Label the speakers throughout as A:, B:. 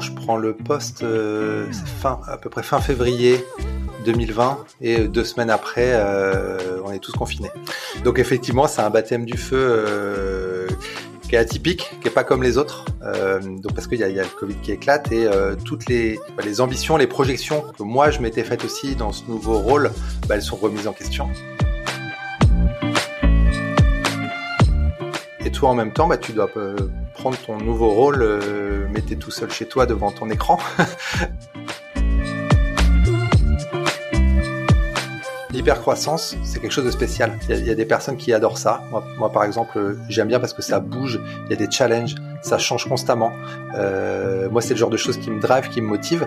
A: Je prends le poste euh, fin, à peu près fin février 2020 et deux semaines après, euh, on est tous confinés. Donc effectivement, c'est un baptême du feu euh, qui est atypique, qui est pas comme les autres. Euh, parce qu'il y a, le Covid qui éclate et euh, toutes les, bah, les ambitions, les projections que moi je m'étais faites aussi dans ce nouveau rôle, bah, elles sont remises en question. Et toi en même temps, bah, tu dois euh, prendre ton nouveau rôle, euh, mais tout seul chez toi devant ton écran. L'hypercroissance, c'est quelque chose de spécial. Il y, a, des personnes qui adorent ça. Moi, moi par exemple, j'aime bien parce que ça bouge, il y a des challenges, ça change constamment. Euh, moi, c'est le genre de choses qui me drive, qui me motive.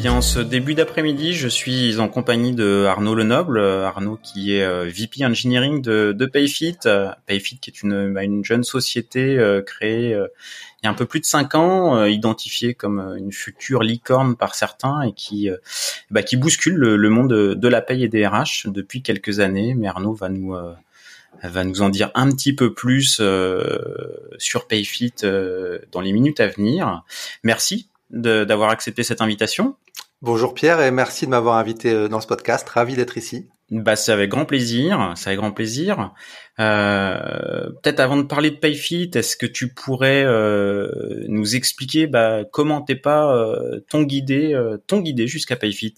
B: Bien, en ce début d'après-midi, je suis en compagnie de Arnaud Lenoble. Arnaud qui est euh, VP Engineering de, Payfit. Payfit qui est une, bah, une jeune société euh, créée euh, il y a un peu plus de cinq ans, identifiée comme une future licorne par certains et qui, bah, qui bouscule le, monde de, la paye et des RH depuis quelques années. Mais Arnaud va nous va nous en dire un petit peu plus euh, sur Payfit euh, dans les minutes à venir. Merci d'avoir accepté cette invitation.
A: Bonjour Pierre et merci de m'avoir invité dans ce podcast. Ravi d'être ici.
B: Bah, c'est avec grand plaisir. C'est avec grand plaisir. Euh, Peut-être avant de parler de Payfit, est-ce que tu pourrais euh, nous expliquer bah, comment t'es pas euh, ton guidé, euh, ton guidé jusqu'à Payfit?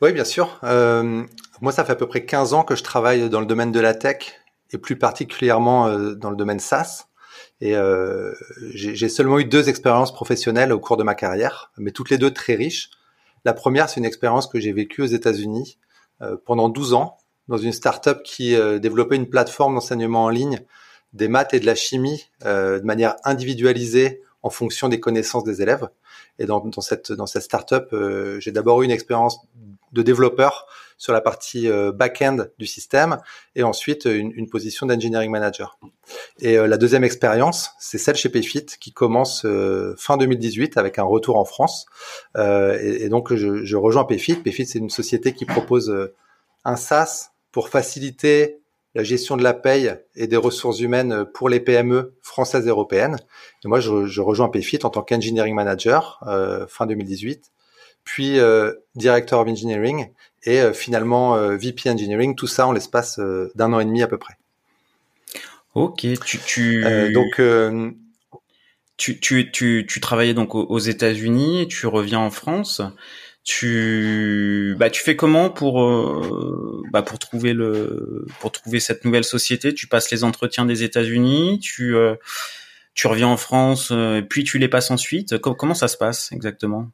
A: Oui, bien sûr. moi, ça fait à peu près 15 ans que je travaille dans le domaine de la tech et plus particulièrement dans le domaine SaaS. Et euh, j'ai seulement eu deux expériences professionnelles au cours de ma carrière, mais toutes les deux très riches. La première, c'est une expérience que j'ai vécue aux États-Unis euh, pendant 12 ans dans une startup qui euh, développait une plateforme d'enseignement en ligne des maths et de la chimie euh, de manière individualisée en fonction des connaissances des élèves. Et dans, dans cette dans cette startup, euh, j'ai d'abord eu une expérience de développeur sur la partie euh, back-end du système et ensuite une, une position d'engineering manager. Et euh, la deuxième expérience, c'est celle chez Payfit qui commence euh, fin 2018 avec un retour en France. Euh, et, et, donc je, je, rejoins Payfit. Payfit, c'est une société qui propose euh, un SaaS pour faciliter la gestion de la paye et des ressources humaines pour les PME françaises et européennes. Et moi, je, je rejoins Payfit en tant qu'engineering manager euh, fin 2018 puis euh, director of engineering et euh, finalement euh, VP engineering, tout ça en l'espace euh, d'un an et demi à peu près.
B: Ok, tu, tu...
A: donc
B: tu, tu, tu, tu travaillais donc aux États-Unis, tu reviens en France. Tu bah tu fais comment pour bah pour trouver le pour trouver cette nouvelle société? Tu passes les entretiens des États-Unis, tu tu reviens en France, puis tu les passes ensuite. Comment ça se passe exactement?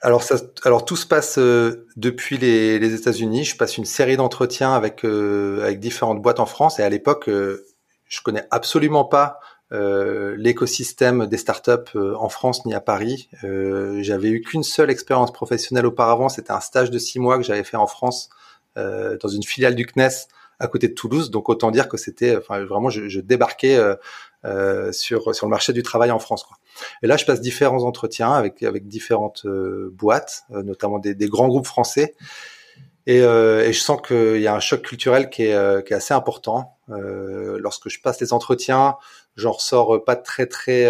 A: Alors, ça, alors tout se passe euh, depuis les, les États-Unis. Je passe une série d'entretiens avec euh, avec différentes boîtes en France et à l'époque, euh, je connais absolument pas euh, l'écosystème des startups en France ni à Paris. j'avais eu qu'une seule expérience professionnelle auparavant. C'était un stage de six mois que j'avais fait en France dans une filiale du CNES à côté de Toulouse. Donc autant dire que c'était, enfin vraiment, je, je débarquais euh, sur sur le marché du travail en France. Quoi. Et là, je passe différents entretiens avec avec différentes euh, boîtes, euh, notamment des, des, grands groupes français. Et, euh, et je sens qu'il y a un choc culturel qui est, qui est assez important. lorsque je passe les entretiens, j'en ressors pas très très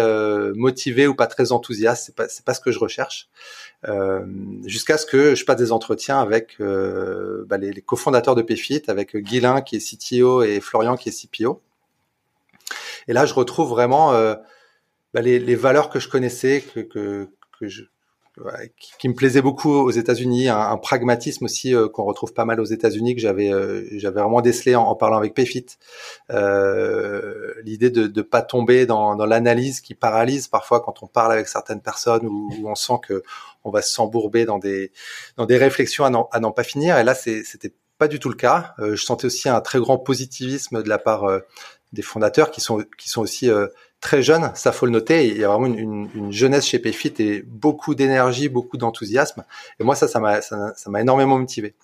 A: motivé ou pas très enthousiaste. C'est pas c'est pas ce que je recherche. Jusqu'à ce que je passe des entretiens avec bah, les, les cofondateurs de Payfit, avec Guilain qui est CTO et Florian qui est CPO. Et là, je retrouve vraiment euh, bah, les, valeurs que je connaissais, que, qui, me plaisaient beaucoup aux États-Unis, un, pragmatisme aussi euh, qu'on retrouve pas mal aux États-Unis que j'avais euh, vraiment décelé en, parlant avec. Euh, L'idée de ne pas tomber dans, l'analyse qui paralyse parfois quand on parle avec certaines personnes où, où on sent que on va s'embourber dans des dans des réflexions à n'en pas finir. Et là, c'était pas du tout le cas. Je sentais aussi un très grand positivisme de la part des fondateurs qui sont qui sont aussi euh, très jeune, ça faut le noter. Il y a vraiment une, une, jeunesse chez Payfit et beaucoup d'énergie, beaucoup d'enthousiasme. Et moi, ça, ça m'a, ça, m'a énormément motivé.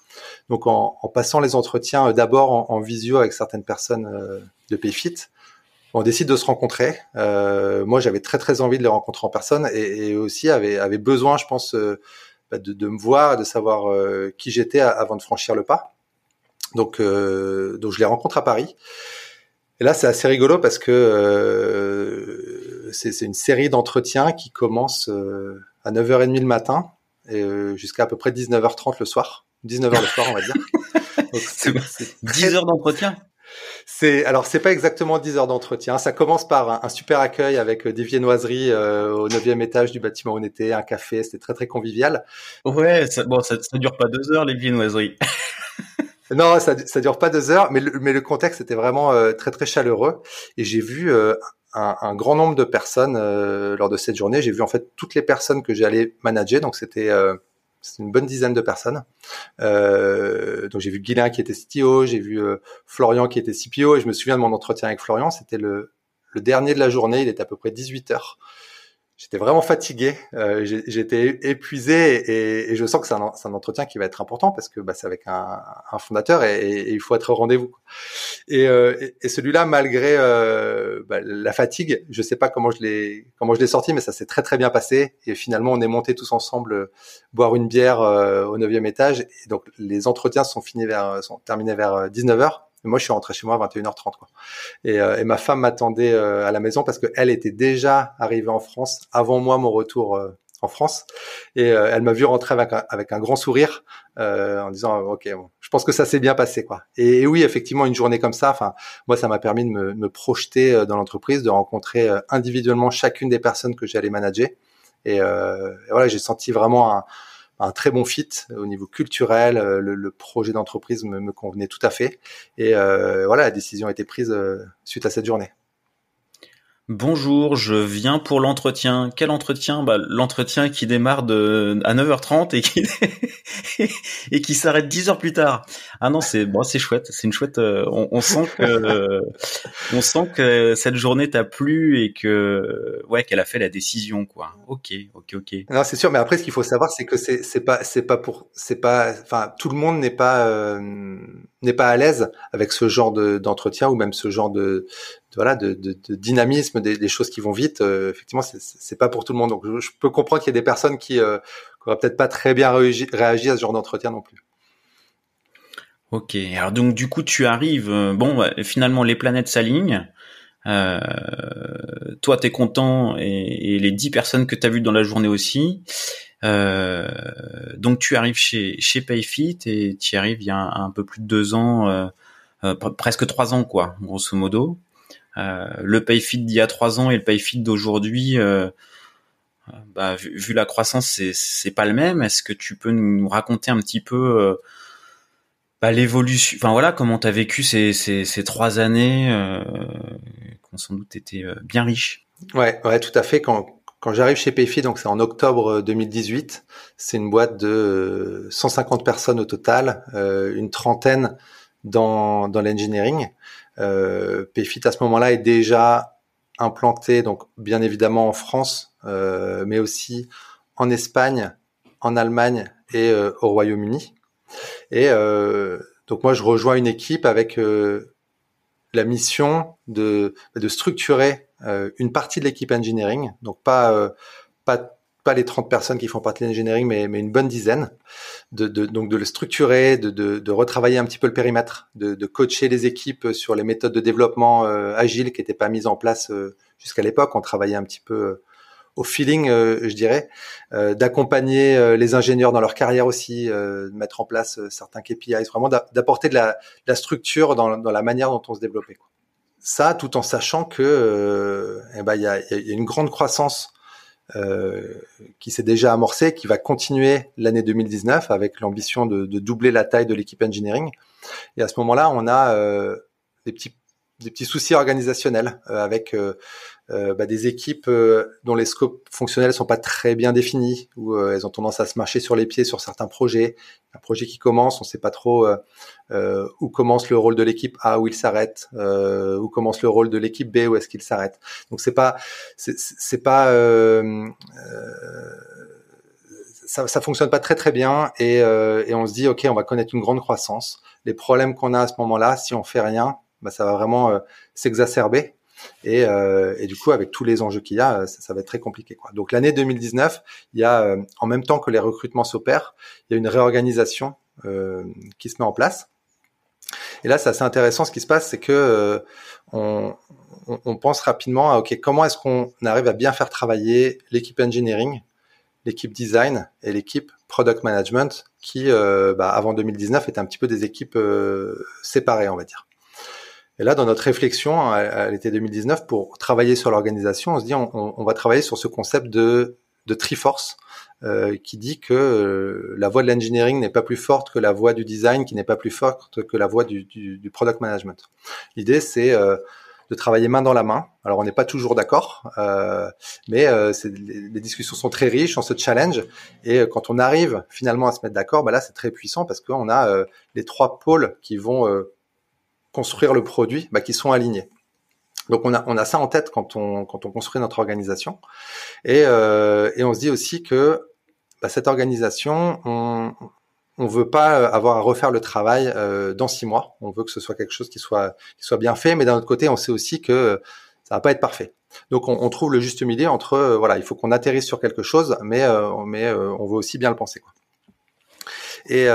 A: Donc, en, en passant les entretiens, euh, d'abord en, en, visio avec certaines personnes euh, de Payfit, on décide de se rencontrer. Euh, moi, j'avais très très envie de les rencontrer en personne et, et aussi avait, avait besoin, je pense, euh, bah, de, de, me voir, de savoir qui j'étais avant de franchir le pas. Donc, donc je les rencontre à Paris. Et là, c'est assez rigolo parce que euh, c'est une série d'entretiens qui commence euh, à 9h30 le matin et euh, jusqu'à à peu près 19h30 le soir. 19h le soir, on va dire.
B: c'est 10 heures d'entretien?
A: C'est alors c'est pas exactement 10 heures d'entretien. Ça commence par un, super accueil avec des viennoiseries au neuvième étage du bâtiment où on était, un café. C'était très très convivial.
B: Ouais, ça, bon, ça, ça dure pas deux heures les viennoiseries.
A: Non, ça, ça dure pas deux heures, mais le, mais le contexte était vraiment euh, très très chaleureux. Et j'ai vu euh, un, un, grand nombre de personnes euh, lors de cette journée. J'ai vu en fait toutes les personnes que j'allais manager, donc c'était une bonne dizaine de personnes. donc j'ai vu Guilain qui était CTO, j'ai vu Florian qui était CPO et je me souviens de mon entretien avec Florian, c'était le, le dernier de la journée, il était à peu près 18 heures j'étais vraiment fatigué, euh, j'étais épuisé et, et, je sens que c'est un, un, entretien qui va être important parce que bah, c'est avec un, un fondateur et, et, il faut être au rendez-vous. Et, euh, et celui-là, malgré euh, bah, la fatigue, je sais pas comment je l'ai comment je l'ai sorti, mais ça s'est très très bien passé. Et finalement, on est montés tous ensemble euh, boire une bière euh, au neuvième étage. Et donc les entretiens sont finis vers sont terminés vers 19 h moi, je suis rentré chez moi à 21h30. Quoi. Et, euh, et ma femme m'attendait euh, à la maison parce qu'elle était déjà arrivée en France avant moi mon retour euh, en France. Et elle m'a vu rentrer avec un, avec un grand sourire en disant ok, bon, je pense que ça s'est bien passé quoi. Et, oui, effectivement, une journée comme ça, enfin moi, ça m'a permis de me, me projeter dans l'entreprise, de rencontrer individuellement chacune des personnes que j'allais manager. Et, et voilà, j'ai senti vraiment un un très bon fit au niveau culturel. Euh, le, projet d'entreprise me, convenait tout à fait. Et euh, voilà, la décision a été prise euh, suite à cette journée.
B: Bonjour, je viens pour l'entretien. Quel entretien? Bah, L'entretien qui démarre de, à 9h30 et qui, et qui s'arrête 10 heures plus tard. Ah non, c'est bon, c'est chouette. C'est une chouette. Euh, on, sent que on sent que cette journée t'a plu et que ouais qu'elle a fait la décision quoi. Ok, ok, ok.
A: Non, c'est sûr. Mais après, ce qu'il faut savoir, c'est que c'est c'est pas c'est pas pour c'est pas enfin tout le monde n'est pas euh, n'est pas à l'aise avec ce genre d'entretien ou même ce genre de, voilà de, dynamisme, des, choses qui vont vite. Euh, effectivement, c'est pas pour tout le monde. Donc, je, peux comprendre qu'il y a des personnes qui euh, peut-être pas très bien réagi, à ce genre d'entretien non plus.
B: Ok. Alors donc du coup, tu arrives. Euh, bon, bah, finalement, les planètes s'alignent. Euh, toi, t'es content et, les dix personnes que tu as vues dans la journée aussi. Donc tu arrives chez Payfit et tu y arrives il y a un, peu plus de deux ans, presque trois ans quoi, grosso modo. Le Payfit d'il y a trois ans et le Payfit d'aujourd'hui, bah, vu, la croissance, c'est c'est pas le même. Est-ce que tu peux nous raconter un petit peu bah, l'évolution, enfin voilà, comment tu as vécu ces, ces, ces trois années euh, qui ont sans doute été bien riches?
A: Ouais, ouais, tout à fait. Quand, quand j'arrive chez Payfi, donc c'est en octobre 2018, c'est une boîte de 150 personnes au total, euh, une trentaine dans, dans l'engineering. Euh, Payfit à ce moment-là est déjà implanté, donc bien évidemment en France, euh, mais aussi en Espagne, en Allemagne et euh, au Royaume-Uni. Et euh, donc moi je rejoins une équipe avec euh, la mission de, de structurer euh, une partie de l'équipe engineering, donc pas pas pas les 30 personnes qui font partie de l'engineering, mais, mais une bonne dizaine, de, de, donc de le structurer, de, de, retravailler un petit peu le périmètre, de, de coacher les équipes sur les méthodes de développement euh, agile qui n'étaient pas mises en place jusqu'à l'époque. On travaillait un petit peu au feeling, je dirais, d'accompagner les ingénieurs dans leur carrière aussi, de mettre en place certains KPIs, vraiment d'apporter de la, la structure dans, dans, la manière dont on se développait. Ça tout en sachant que euh, eh ben y a, y a, une grande croissance euh, qui s'est déjà amorcée, qui va continuer l'année 2019 avec l'ambition de, de, doubler la taille de l'équipe engineering. Et à ce moment-là, on a euh, des petits des petits soucis organisationnels avec euh, bah, des équipes dont les scopes fonctionnels sont pas très bien définis, ou elles ont tendance à se marcher sur les pieds sur certains projets. Un projet qui commence, on sait pas trop euh, où commence le rôle de l'équipe A, où il s'arrête, euh, où commence le rôle de l'équipe B, où est-ce qu'il s'arrête. Donc c'est pas, c'est pas ça, ça fonctionne pas très très bien et, et on se dit ok on va connaître une grande croissance. Les problèmes qu'on a à ce moment-là, si on fait rien, bah, ça va vraiment s'exacerber. Et, euh, et, du coup, avec tous les enjeux qu'il y a, ça, ça, va être très compliqué. Donc l'année 2019, il y a, euh, en même temps que les recrutements s'opèrent, il y a une réorganisation euh, qui se met en place. Et là, c'est assez intéressant. Ce qui se passe, c'est que euh, on, on, on, pense rapidement à ok, comment est-ce qu'on arrive à bien faire travailler l'équipe engineering, l'équipe design et l'équipe product management, qui euh, bah, avant 2019 étaient un petit peu des équipes séparées, on va dire. Et là, dans notre réflexion à, l'été 2019, pour travailler sur l'organisation, on se dit on, on, va travailler sur ce concept de, de Triforce, euh, qui dit que euh, la voie de l'engineering n'est pas plus forte que la voie du design, qui n'est pas plus forte que la voie du, du, du product management. L'idée, c'est euh, de travailler main dans la main. Alors, on n'est pas toujours d'accord, euh, mais euh, les, les, discussions sont très riches, on se challenge, et quand on arrive finalement à se mettre d'accord, bah là, c'est très puissant parce qu'on a les trois pôles qui vont construire le produit, bah, qui sont alignés. Donc on a, on a ça en tête quand on, quand on construit notre organisation. Et, euh, et on se dit aussi que bah, cette organisation, on on veut pas avoir à refaire le travail euh, dans six mois. On veut que ce soit quelque chose qui soit, qui soit bien fait, mais d'un autre côté, on sait aussi que ça va pas être parfait. Donc on, trouve le juste milieu entre euh, voilà, il faut qu'on atterrisse sur quelque chose, mais mais on veut aussi bien le penser. Et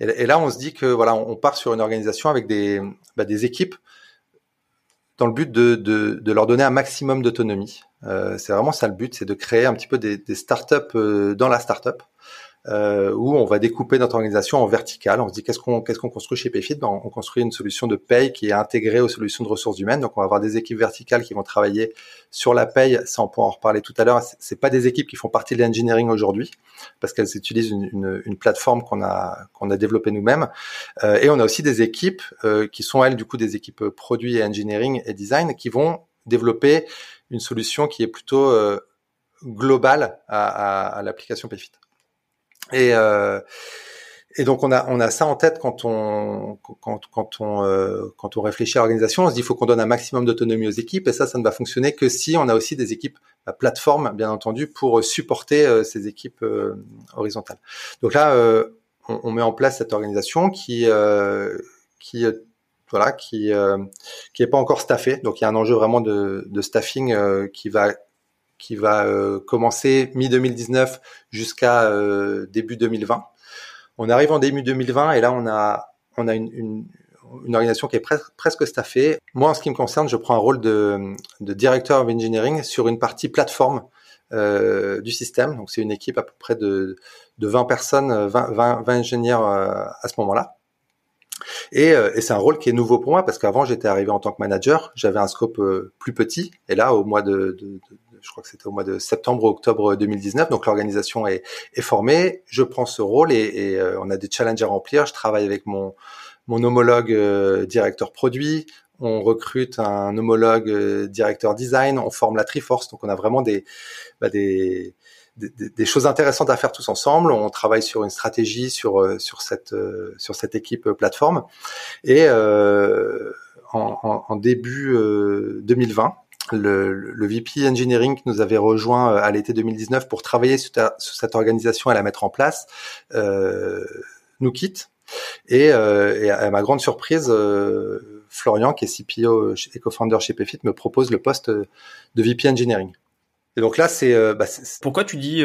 A: et, là, on se dit que voilà, on part sur une organisation avec des, bah, des équipes dans le but de, de, leur donner un maximum d'autonomie. Euh, c'est vraiment ça le but, c'est de créer un petit peu des, des startups euh, dans la startup euh, où on va découper notre organisation en verticale. On se dit qu'est-ce qu'on qu'est-ce qu'on construit chez Payfit? Ben, On construit une solution de paye qui est intégrée aux solutions de ressources humaines. Donc on va avoir des équipes verticales qui vont travailler sur la paye. Ça on pourra en reparler tout à l'heure. C'est pas des équipes qui font partie de l'engineering aujourd'hui parce qu'elles utilisent une, une, une plateforme qu'on a qu'on a développée nous-mêmes. Euh, et on a aussi des équipes euh, qui sont elles du coup des équipes produits et engineering et design qui vont développer une solution qui est plutôt euh, globale à, à, à l'application Payfit. Et, euh, et donc on a on a ça en tête quand on quand quand on euh, quand on réfléchit à l'organisation, on se dit faut qu'on donne un maximum d'autonomie aux équipes et ça ça ne va fonctionner que si on a aussi des équipes à plateforme bien entendu pour supporter euh, ces équipes euh, horizontales. Donc là euh, on, on, met en place cette organisation qui qui voilà qui qui est pas encore staffée. Donc il y a un enjeu vraiment de, de staffing qui va qui va euh, commencer mi-2019 jusqu'à euh, début 2020. On arrive en début 2020 et là on a on a une, une, une organisation qui est presque staffée. Moi, en ce qui me concerne, je prends un rôle de, de directeur of engineering sur une partie plateforme euh, du système. Donc, c'est une équipe à peu près de, de 20 personnes, 20, 20, 20 ingénieurs euh, à ce moment-là. Et, euh, et c'est un rôle qui est nouveau pour moi parce qu'avant, j'étais arrivé en tant que manager, j'avais un scope plus petit. Et là, au mois de, de je crois que c'était au mois de septembre ou octobre 2019. Donc l'organisation est, est, formée. Je prends ce rôle et, et euh, on a des challenges à remplir. Je travaille avec mon mon homologue euh, directeur produit. On recrute un homologue euh, directeur design. On forme la Triforce. Donc on a vraiment des bah, des, des, choses intéressantes à faire tous ensemble. On travaille sur une stratégie sur sur cette sur cette équipe plateforme et euh, en, en, en, début 2020 le, le, VP Engineering qui nous avait rejoint euh, à l'été 2019 pour travailler sur, cette organisation et la mettre en place, euh, nous quitte. Et, euh, et, à ma grande surprise, euh, Florian, qui est CPO et co-founder chez Payfit, me propose le poste de VP Engineering. Et donc là, c'est... Euh, bah,
B: Pourquoi tu dis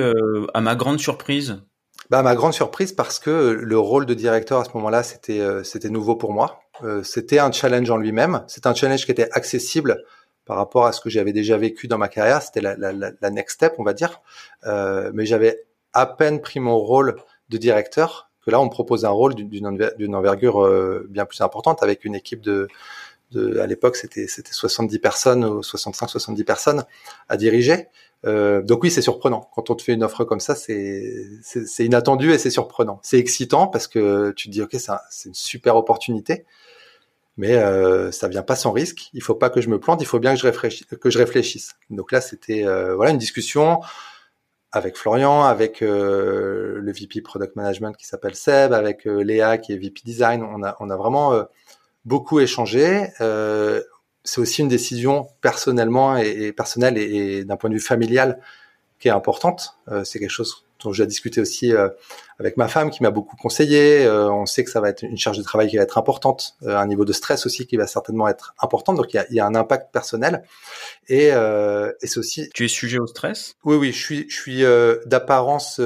B: à ma grande surprise?
A: Bah, ma grande surprise parce que le rôle de directeur à ce moment-là, c'était c'était nouveau pour moi. c'était un challenge en lui-même. C'était un challenge qui était accessible par rapport à ce que j'avais déjà vécu dans ma carrière. C'était la, la, la, next step, on va dire. Euh, mais j'avais à peine pris mon rôle de directeur que là, on me propose un rôle d'une envergure euh, bien plus importante avec une équipe de, de à l'époque, c'était c'était 70 personnes ou 65, 70 personnes à diriger. Euh, donc oui, c'est surprenant. Quand on te fait une offre comme ça, c'est c'est inattendu et c'est surprenant. C'est excitant parce que tu te dis ok, c'est une super opportunité. Mais euh, ça vient pas sans risque. Il faut pas que je me plante, il faut bien que je réfléchisse. Donc là, c'était euh, voilà une discussion avec Florian, avec euh, le VP Product Management qui s'appelle Seb, avec euh, Léa qui est VP Design. On a on a vraiment euh, beaucoup échangé. c'est aussi une décision personnellement et, et personnelle et, et d'un point de vue familial qui est importante. c'est quelque chose dont j'ai discuté aussi euh, avec ma femme qui m'a beaucoup conseillé. Euh, on sait que ça va être une charge de travail qui va être importante, euh, un niveau de stress aussi qui va certainement être important. Donc il y a, il y a un impact personnel et, et c'est aussi.
B: Tu es sujet au stress?
A: Oui, oui, je suis, je suis d'apparence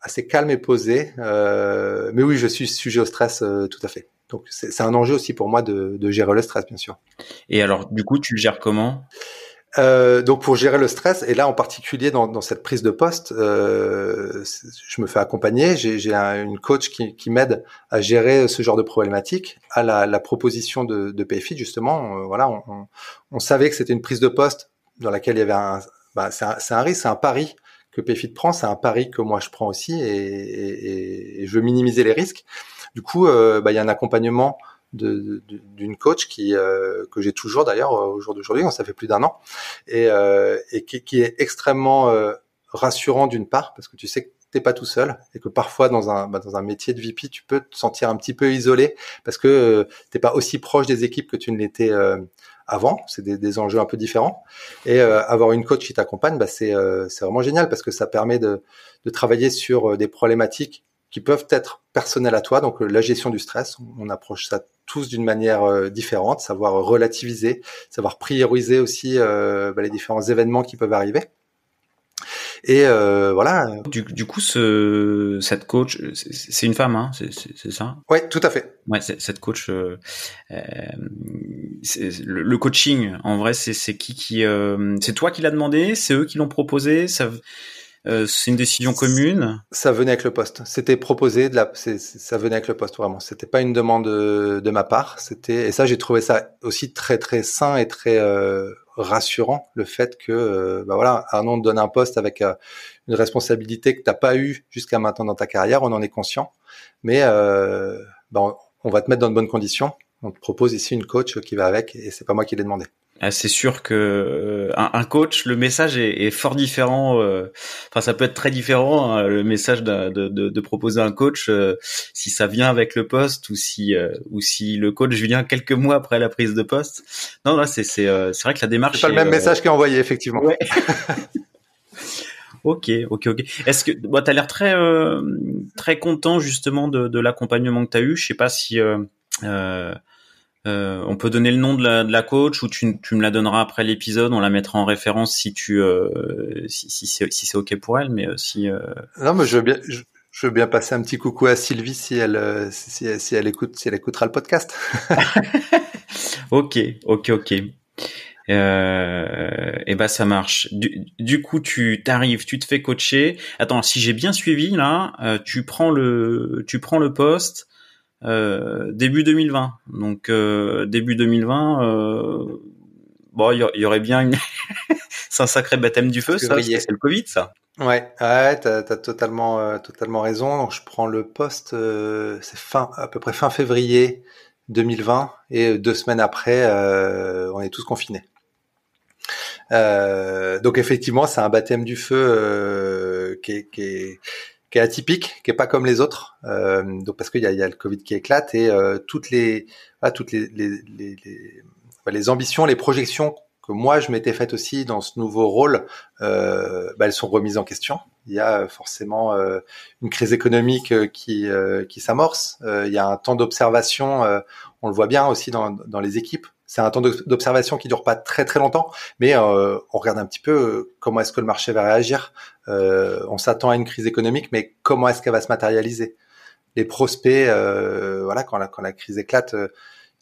A: assez calme et posé, mais oui, je suis sujet au stress tout à fait. Donc c'est un enjeu aussi pour moi de, de gérer le stress, bien sûr.
B: Et alors, du coup, tu le gères comment?
A: Euh, donc pour gérer le stress, et là en particulier dans, dans cette prise de poste, euh, je me fais accompagner. J'ai une coach qui, qui m'aide à gérer ce genre de problématique. À la, la proposition de, de PayFit justement, euh, voilà, on, on, savait que c'était une prise de poste dans laquelle il y avait un, bah, c'est un, un, risque, c'est un pari que PayFit prend, c'est un pari que moi je prends aussi, et, et, et je veux minimiser les risques. Du coup, euh, bah, il y a un accompagnement d'une coach qui euh, que j'ai toujours d'ailleurs au jour d'aujourd'hui, ça fait plus d'un an, et, euh, et qui, qui, est extrêmement euh, rassurant d'une part parce que tu sais que t'es pas tout seul et que parfois dans un bah, dans un métier de VP tu peux te sentir un petit peu isolé parce que euh, t'es pas aussi proche des équipes que tu ne l'étais avant, c'est des, des, enjeux un peu différents. Et avoir une coach qui t'accompagne, bah, c'est c'est vraiment génial parce que ça permet de, de travailler sur des problématiques qui peuvent être personnelles à toi. Donc la gestion du stress, on approche ça tous d'une manière euh, différente, savoir relativiser, savoir prioriser aussi euh, bah, les différents événements qui peuvent arriver. Et euh, voilà.
B: Du, du, coup, ce, cette coach, c'est une femme, hein, c'est ça?
A: Oui, tout à fait.
B: Ouais, cette coach, euh, euh le, le, coaching, en vrai, c'est qui qui, euh, c'est toi qui l'as demandé, c'est eux qui l'ont proposé, ça, euh, c'est une décision commune.
A: Ça venait avec le poste. C'était proposé de la, ça venait avec le poste vraiment. C'était pas une demande de, de ma part. C'était et ça j'ai trouvé ça aussi très très sain et très euh, rassurant le fait que euh, bah voilà Arnaud te donne un poste avec euh, une responsabilité que t'as pas eu jusqu'à maintenant dans ta carrière. On en est conscient, mais bah, on va te mettre dans de bonnes conditions. On te propose ici une coach qui va avec et c'est pas moi qui l'ai demandé.
B: Ah, c'est sûr que euh, un, coach, le message est, est fort différent. Euh, enfin, ça peut être très différent hein, le message de, de, de, proposer un coach euh, si ça vient avec le poste ou si ou si le coach vient quelques mois après la prise de poste. Non, là, c'est c'est c'est vrai que la démarche.
A: C'est pas le même message qui est envoyé effectivement. Ouais.
B: ok, ok, ok. Est-ce que bah, tu as l'air très très content justement de, de l'accompagnement que tu as eu Je sais pas si euh, euh, on peut donner le nom de la, de la coach ou tu, tu, me la donneras après l'épisode. On la mettra en référence si tu euh, si, si c'est si ok pour elle, mais euh, si. Euh,
A: non, mais je veux bien. Je... veux bien passer un petit coucou à Sylvie si elle si, si elle écoute si elle écoutera le podcast.
B: ok, ok, ok. Euh, et bah ça marche. Du, du coup, tu t'arrives, tu te fais coacher. Attends, si j'ai bien suivi là, tu prends le, tu prends le poste. Euh, début 2020. Donc euh, début 2020, euh, bon, il y, aurait bien une... c'est un sacré baptême du feu, ça, c'est le Covid, ça.
A: Ouais, ouais, t'as as totalement, totalement raison. Donc je prends le poste, c'est fin, à peu près fin février 2020, et deux semaines après, on est tous confinés. donc effectivement, c'est un baptême du feu qui est, qui est qui est atypique, qui est pas comme les autres, euh, donc parce qu'il y a, y a, le Covid qui éclate et euh, toutes les, toutes les les, les, les, les, ambitions, les projections que moi je m'étais faites aussi dans ce nouveau rôle, euh, bah, elles sont remises en question. Il y a forcément euh, une crise économique euh, qui euh, qui s'amorce. il y a un temps d'observation, on le voit bien aussi dans, dans les équipes c'est un temps d'observation qui dure pas très très longtemps, mais euh, on regarde un petit peu euh, comment est-ce que le marché va réagir. Euh, on s'attend à une crise économique, mais comment est-ce qu'elle va se matérialiser? Les prospects, euh, voilà, quand la, quand la crise éclate, euh,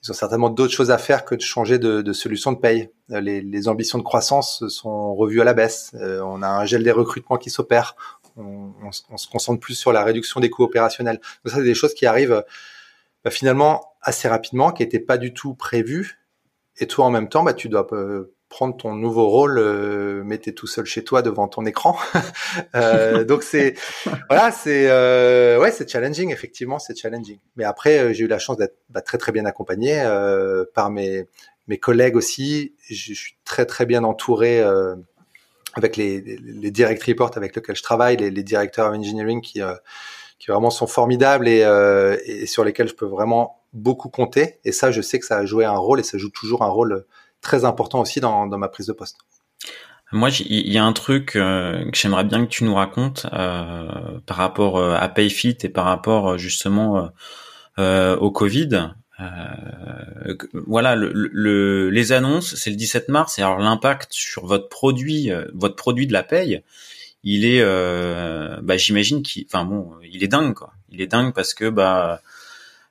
A: ils ont certainement d'autres choses à faire que de changer de, de solution de paye. Les, les, ambitions de croissance sont revues à la baisse. on a un gel des recrutements qui s'opère. On, on, on, se concentre plus sur la réduction des coûts opérationnels. Donc ça, c'est des choses qui arrivent bah, finalement assez rapidement, qui n'étaient pas du tout prévues et toi, en même temps, bah, tu dois euh, prendre ton nouveau rôle, euh, mais t'es tout seul chez toi devant ton écran. euh, donc c'est voilà, c'est euh, ouais, c'est challenging effectivement, c'est challenging. Mais après, euh, j'ai eu la chance d'être bah, très très bien accompagné euh, par mes mes collègues aussi. Je suis très très bien entouré euh, avec les, les direct reports avec lesquels je travaille, les, les directeurs of engineering qui qui vraiment sont formidables et, et sur lesquels je peux vraiment beaucoup compter. Et ça, je sais que ça a joué un rôle et ça joue toujours un rôle très important aussi dans, dans ma prise de poste.
B: Moi, il y a un truc euh, que j'aimerais bien que tu nous racontes euh, par rapport euh, à PayFit et par rapport euh, justement euh, au Covid. voilà, le, le, les annonces, c'est le 17 mars. Et alors l'impact sur votre produit, votre produit de la paye, il est, bah, j'imagine qu'il, enfin bon, il est dingue quoi. Il est dingue parce que bah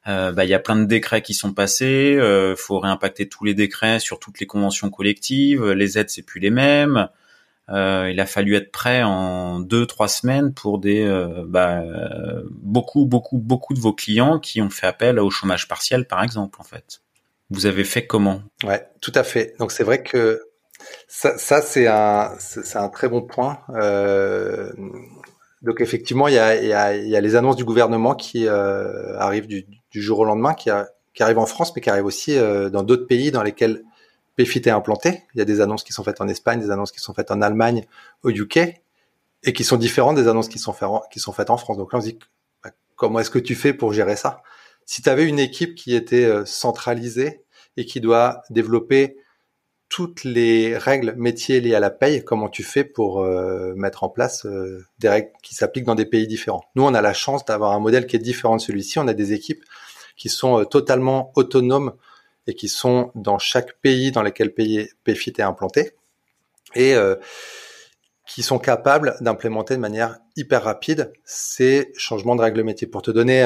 B: euh, bah, il y a plein de décrets qui sont passés. Euh, faut réimpacter tous les décrets sur toutes les conventions collectives. Les aides c'est plus les mêmes. Euh, il a fallu être prêt en deux trois semaines pour des euh, bah, beaucoup beaucoup beaucoup de vos clients qui ont fait appel au chômage partiel par exemple en fait. Vous avez fait comment?
A: Ouais, tout à fait. Donc c'est vrai que ça, ça c'est un c'est un très bon point. Euh, donc effectivement, il y a, y a, y a les annonces du gouvernement qui euh, arrivent du, du, jour au lendemain, qui, qui arrivent en France, mais qui arrivent aussi euh, dans d'autres pays dans lesquels PFIT est implanté. Il y a des annonces qui sont faites en Espagne, des annonces qui sont faites en Allemagne, au UK, et qui sont différentes des annonces qui sont, faites en, qui sont faites en France. Donc là, on se dit, bah, comment est-ce que tu fais pour gérer ça? Si tu avais une équipe qui était euh, centralisée et qui doit développer toutes les règles métiers liées à la paye, comment tu fais pour euh, mettre en place euh, des règles qui s'appliquent dans des pays différents. Nous, on a la chance d'avoir un modèle qui est différent de celui-ci. On a des équipes qui sont euh, totalement autonomes et qui sont dans chaque pays dans lequel PayFit est implanté et qui sont capables d'implémenter de manière hyper rapide ces changements de règles métiers. Pour te donner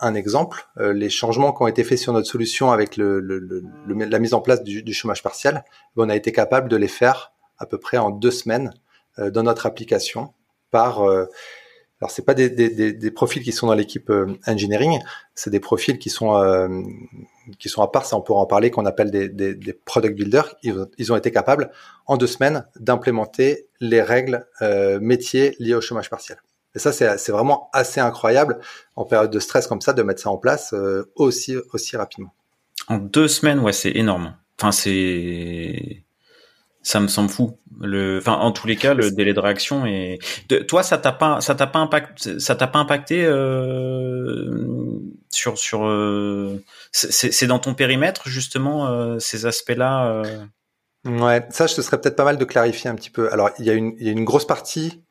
A: un exemple, euh, les changements qui ont été faits sur notre solution avec le, le, le, la mise en place du, du, chômage partiel, on a été capable de les faire à peu près en deux semaines euh, dans notre application par euh, alors c'est pas des, des, des, profils qui sont dans l'équipe euh, engineering, c'est des profils qui sont euh, qui sont à part, ça on pourra en parler, qu'on appelle des, des, product builders. Ils, ils, ont été capables en deux semaines d'implémenter les règles métiers liées au chômage partiel. Et ça, c'est vraiment assez incroyable en période de stress comme ça de mettre ça en place euh, aussi aussi rapidement.
B: En deux semaines, ouais, c'est énorme. Enfin, c'est ça me semble fou. Le, enfin, en tous les cas, le délai de réaction est. De, toi, ça t'a pas, ça t'a pas impacté, ça t'a pas impacté euh, sur sur. Euh, c'est dans ton périmètre justement ces aspects-là.
A: Ouais, ça, ce serait peut-être pas mal de clarifier un petit peu. Alors, il y a une, il y a une grosse partie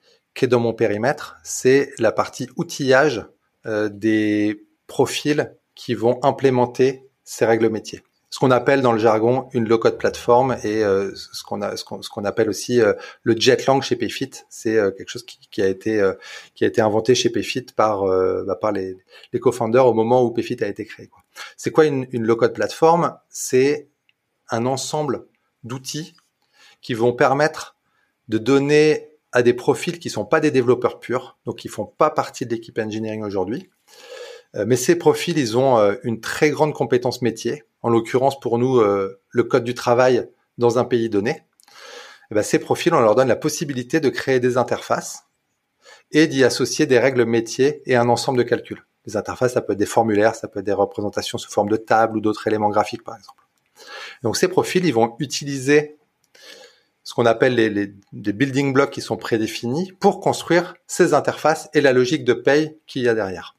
A: dans mon périmètre, c'est la partie outillage euh, des profils qui vont implémenter ces règles métiers. Ce qu'on appelle dans le jargon une low-code plateforme et euh, ce qu'on appelle aussi euh, le Jetlang chez Payfit, c'est quelque chose qui, a été qui a été inventé chez Payfit par bah, les, co-founders au moment où Payfit a été créé. C'est quoi une, une plateforme? C'est un ensemble d'outils qui vont permettre de donner à des profils qui sont pas des développeurs purs, donc qui font pas partie de l'équipe engineering aujourd'hui. Euh, mais ces profils, ils ont euh, une très grande compétence métier. En l'occurrence, pour nous, euh, le code du travail dans un pays donné. Eh ben, ces profils, on leur donne la possibilité de créer des interfaces et d'y associer des règles métiers et un ensemble de calculs. Les interfaces, ça peut être des formulaires, ça peut être des représentations sous forme de table ou d'autres éléments graphiques, par exemple. Donc ces profils, ils vont utiliser ce qu'on appelle les, les, des building blocks qui sont prédéfinis pour construire ces interfaces et la logique de paye qu'il y a derrière.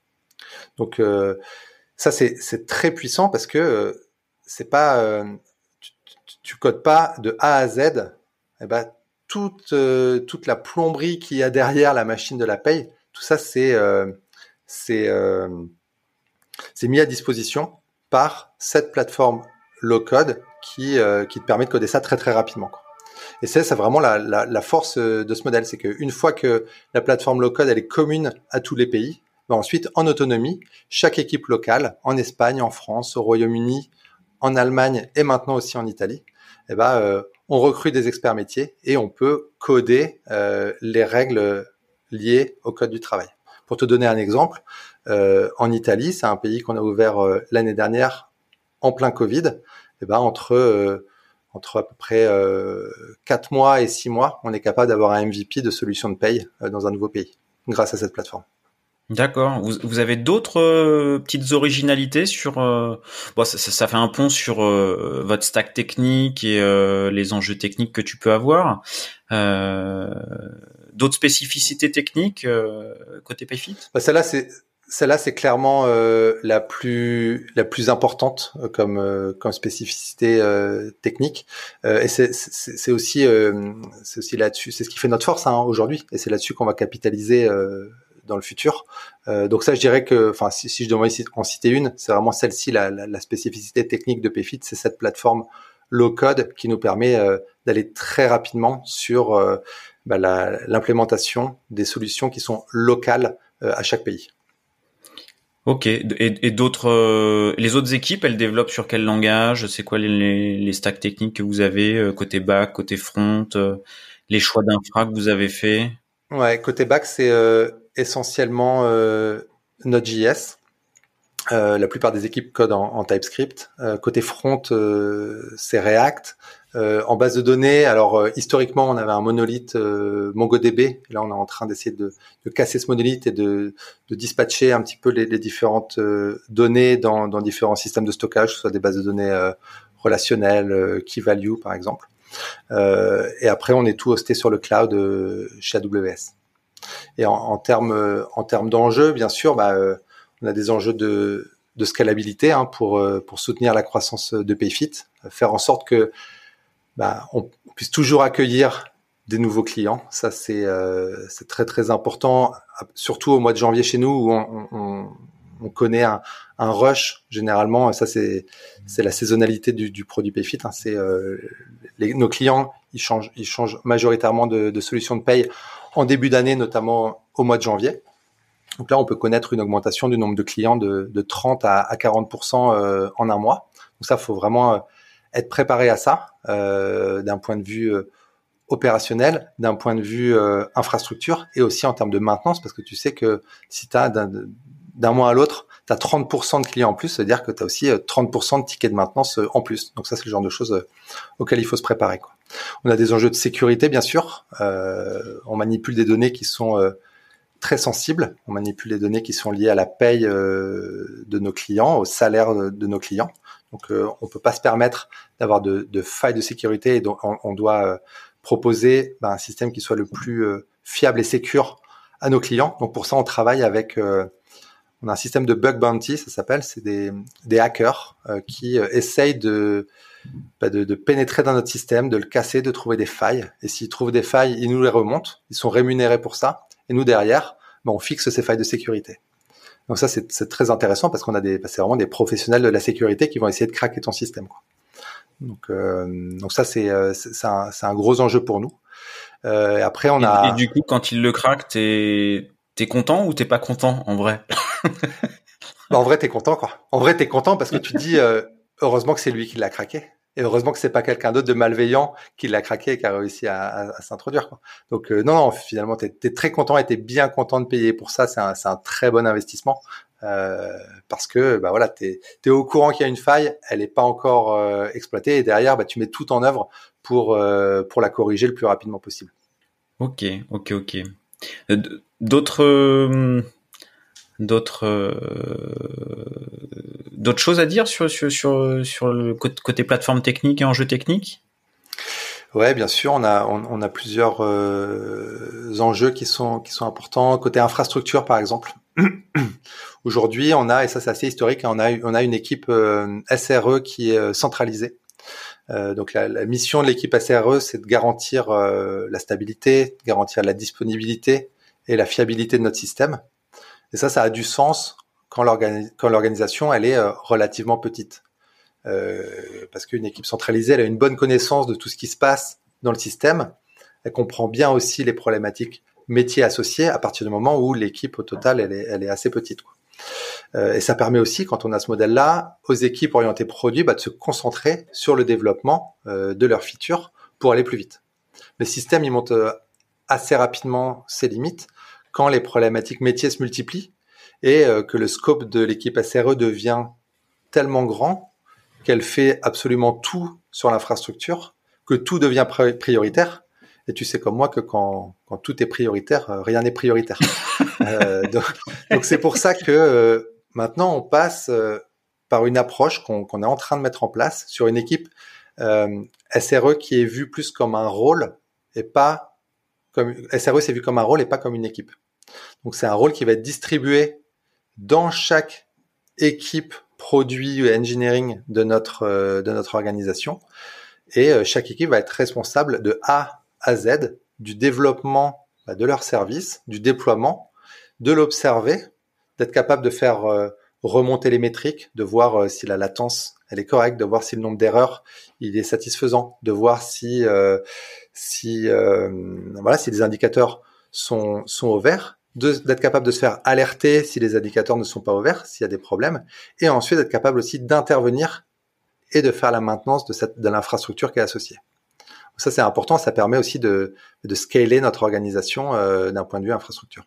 A: Donc euh, ça c'est très puissant parce que euh, c'est pas euh, tu, tu, codes pas de A à Z eh ben, toute euh, toute la plomberie qu'il y a derrière la machine de la paye tout ça c'est euh, c'est c'est mis à disposition par cette plateforme low code qui qui te permet de coder ça très très rapidement. Quoi. Et c'est vraiment la, force euh, de ce modèle, c'est qu'une fois que la plateforme low-code elle est commune à tous les pays, ben ensuite en autonomie, chaque équipe locale, en Espagne, en France, au Royaume-Uni, en Allemagne et maintenant aussi en Italie, eh ben, on recrute des experts métiers et on peut coder euh, les règles liées au code du travail. Pour te donner un exemple, en Italie, c'est un pays qu'on a ouvert l'année dernière en plein Covid. Eh ben, entre entre à peu près euh, 4 mois et 6 mois, on est capable d'avoir un MVP de solution de paye dans un nouveau pays grâce à cette plateforme.
B: D'accord. Vous, vous, avez d'autres euh, petites originalités sur. Euh, bon, ça, ça, fait un pont sur euh, votre stack technique et les enjeux techniques que tu peux avoir. d'autres spécificités techniques côté PayFit?
A: Bah, Celle-là, c'est celle-là, c'est clairement la plus la plus importante comme comme spécificité technique. et c'est aussi c'est aussi là-dessus, c'est ce qui fait notre force hein, aujourd'hui. Et c'est là-dessus qu'on va capitaliser dans le futur. Euh, donc ça, je dirais que, enfin, si, si, je devais en citer une, c'est vraiment celle-ci, la, la, la, spécificité technique de PayFit, c'est cette plateforme low code qui nous permet euh, d'aller très rapidement sur euh, bah, l'implémentation des solutions qui sont locales euh, à chaque pays.
B: Ok. Et, d'autres, les autres équipes, elles développent sur quel langage? C'est quoi les, stacks techniques que vous avez côté back, côté front, les choix d'infra que vous avez fait?
A: Ouais, côté back, c'est essentiellement euh, Node.js. Euh, la plupart des équipes codent en, TypeScript. Euh, côté front, c'est React. en base de données, alors historiquement, on avait un monolithe MongoDB. Là, on est en train d'essayer de, casser ce monolithe et de, dispatcher un petit peu les, différentes données dans, différents systèmes de stockage, soit des bases de données relationnelles, key value par exemple. et après, on est tout hosté sur le cloud chez AWS. Et en, en termes en termes d'enjeux, bien sûr, bah, euh, on a des enjeux de, de scalabilité hein, pour euh, pour soutenir la croissance de Payfit, faire en sorte que bah, on puisse toujours accueillir des nouveaux clients. Ça, c'est euh, très très important, surtout au mois de janvier chez nous où on, on, on connaît un, un, rush généralement. Ça, c'est la saisonnalité du, du produit Payfit. Hein. Euh, nos clients, ils changent ils changent majoritairement de, de solutions de paye en début d'année, notamment au mois de janvier. Donc là, on peut connaître une augmentation du nombre de clients de, de 30 à, à 40% euh, en un mois. Donc ça, faut vraiment euh, être préparé à ça euh, d'un point de vue opérationnel, d'un point de vue infrastructure et aussi en termes de maintenance, parce que tu sais que si tu as d'un mois à l'autre, tu as 30% de clients en plus, c'est-à-dire que tu as aussi 30% de tickets de maintenance en plus. Donc ça, c'est le genre de choses auxquelles il faut se préparer. On a des enjeux de sécurité, bien sûr. On manipule des données qui sont très sensibles. On manipule des données qui sont liées à la paye euh, de nos clients, au salaire de, nos clients. Donc, on peut pas se permettre d'avoir de, failles de sécurité et on, doit proposer ben, un système qui soit le plus fiable et sécure à nos clients. Donc, pour ça, on travaille avec on a un système de bug bounty, ça s'appelle. C'est des, hackers qui essayent bah, de, pénétrer dans notre système, de le casser, de trouver des failles. Et s'ils trouvent des failles, ils nous les remontent. Ils sont rémunérés pour ça. Et nous derrière, bah, on fixe ces failles de sécurité. Donc ça, c'est très intéressant parce qu'on a des, c'est vraiment des professionnels de la sécurité qui vont essayer de craquer ton système. Quoi. Donc, euh, donc ça, c'est euh, un, un, gros enjeu pour nous. Euh, après, on a.
B: Et du coup, quand il le craque, t'es es content ou t'es pas content en vrai?
A: Bah, En vrai, t'es content quoi. En vrai, t'es content parce que tu dis. Euh, heureusement que c'est lui qui l'a craqué. Et heureusement que c'est pas quelqu'un d'autre de malveillant qui l'a craqué et qui a réussi à, s'introduire. Donc euh, non, non, finalement, tu es, très content et tu es bien content de payer pour ça. C'est un, un, très bon investissement euh, parce que bah voilà, tu es, au courant qu'il y a une faille, elle n'est pas encore euh, exploitée et derrière, bah, tu mets tout en œuvre pour, euh, pour la corriger le plus rapidement possible.
B: Ok, ok, ok. D'autres d'autres d'autres choses à dire sur, sur, sur, sur le côté plateforme technique et enjeux techniques?
A: Ouais, bien sûr, on a on, a plusieurs euh, enjeux qui sont qui sont importants côté infrastructure par exemple. Aujourd'hui, on a et ça c'est assez historique, on a on a une équipe euh, SRE qui est euh, centralisée. donc la, la, mission de l'équipe SRE, c'est de garantir la stabilité, garantir la disponibilité et la fiabilité de notre système. Et ça, ça a du sens quand l'organisation elle est euh, relativement petite. Euh, parce qu'une équipe centralisée, elle a une bonne connaissance de tout ce qui se passe dans le système. Elle comprend bien aussi les problématiques métiers associés à partir du moment où l'équipe au total elle est, assez petite. Euh, et ça permet aussi, quand on a ce modèle-là, aux équipes orientées produits bah, de se concentrer sur le développement de leurs features pour aller plus vite. Le système, il monte euh, assez rapidement ses limites quand les problématiques métiers se multiplient et euh, que le scope de l'équipe SRE devient tellement grand qu'elle fait absolument tout sur l'infrastructure, que tout devient prioritaire. Et tu sais comme moi que quand, quand tout est prioritaire, rien n'est prioritaire. euh, donc c'est pour ça que maintenant on passe par une approche qu'on est en train de mettre en place sur une équipe euh, SRE qui est vue plus comme un rôle et pas comme SRE c'est vu comme un rôle et pas comme une équipe. Donc c'est un rôle qui va être distribué dans chaque équipe produit ou engineering de notre euh, de notre organisation et euh, chaque équipe va être responsable de A à Z du développement bah, de leur service, du déploiement, de l'observer, d'être capable de faire euh, remonter les métriques, de voir si la latence elle est correcte, de voir si le nombre d'erreurs il est satisfaisant, de voir si euh, si euh, voilà si les indicateurs sont sont au vert, d'être capable de se faire alerter si les indicateurs ne sont pas au vert, s'il y a des problèmes, et ensuite d'être capable aussi d'intervenir et de faire la maintenance de cette de l'infrastructure qui est associée. Ça c'est important, ça permet aussi de de scaler notre organisation d'un point de vue infrastructure.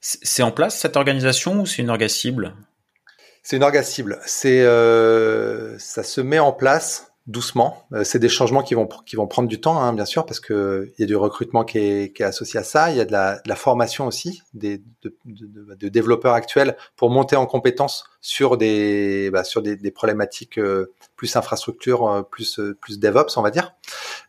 B: C'est en place cette organisation ou c'est une orga cible?
A: C'est une orga cible. C'est euh, ça se met en place doucement. Euh, c'est des changements qui vont qui vont prendre du temps, hein, bien sûr, parce que il y a du recrutement qui est, qui est associé à ça. Il y a de la, de la formation aussi des de, de, de, développeurs actuels pour monter en compétences sur des bah, sur des, des problématiques euh, plus infrastructure, euh, plus plus DevOps, on va dire.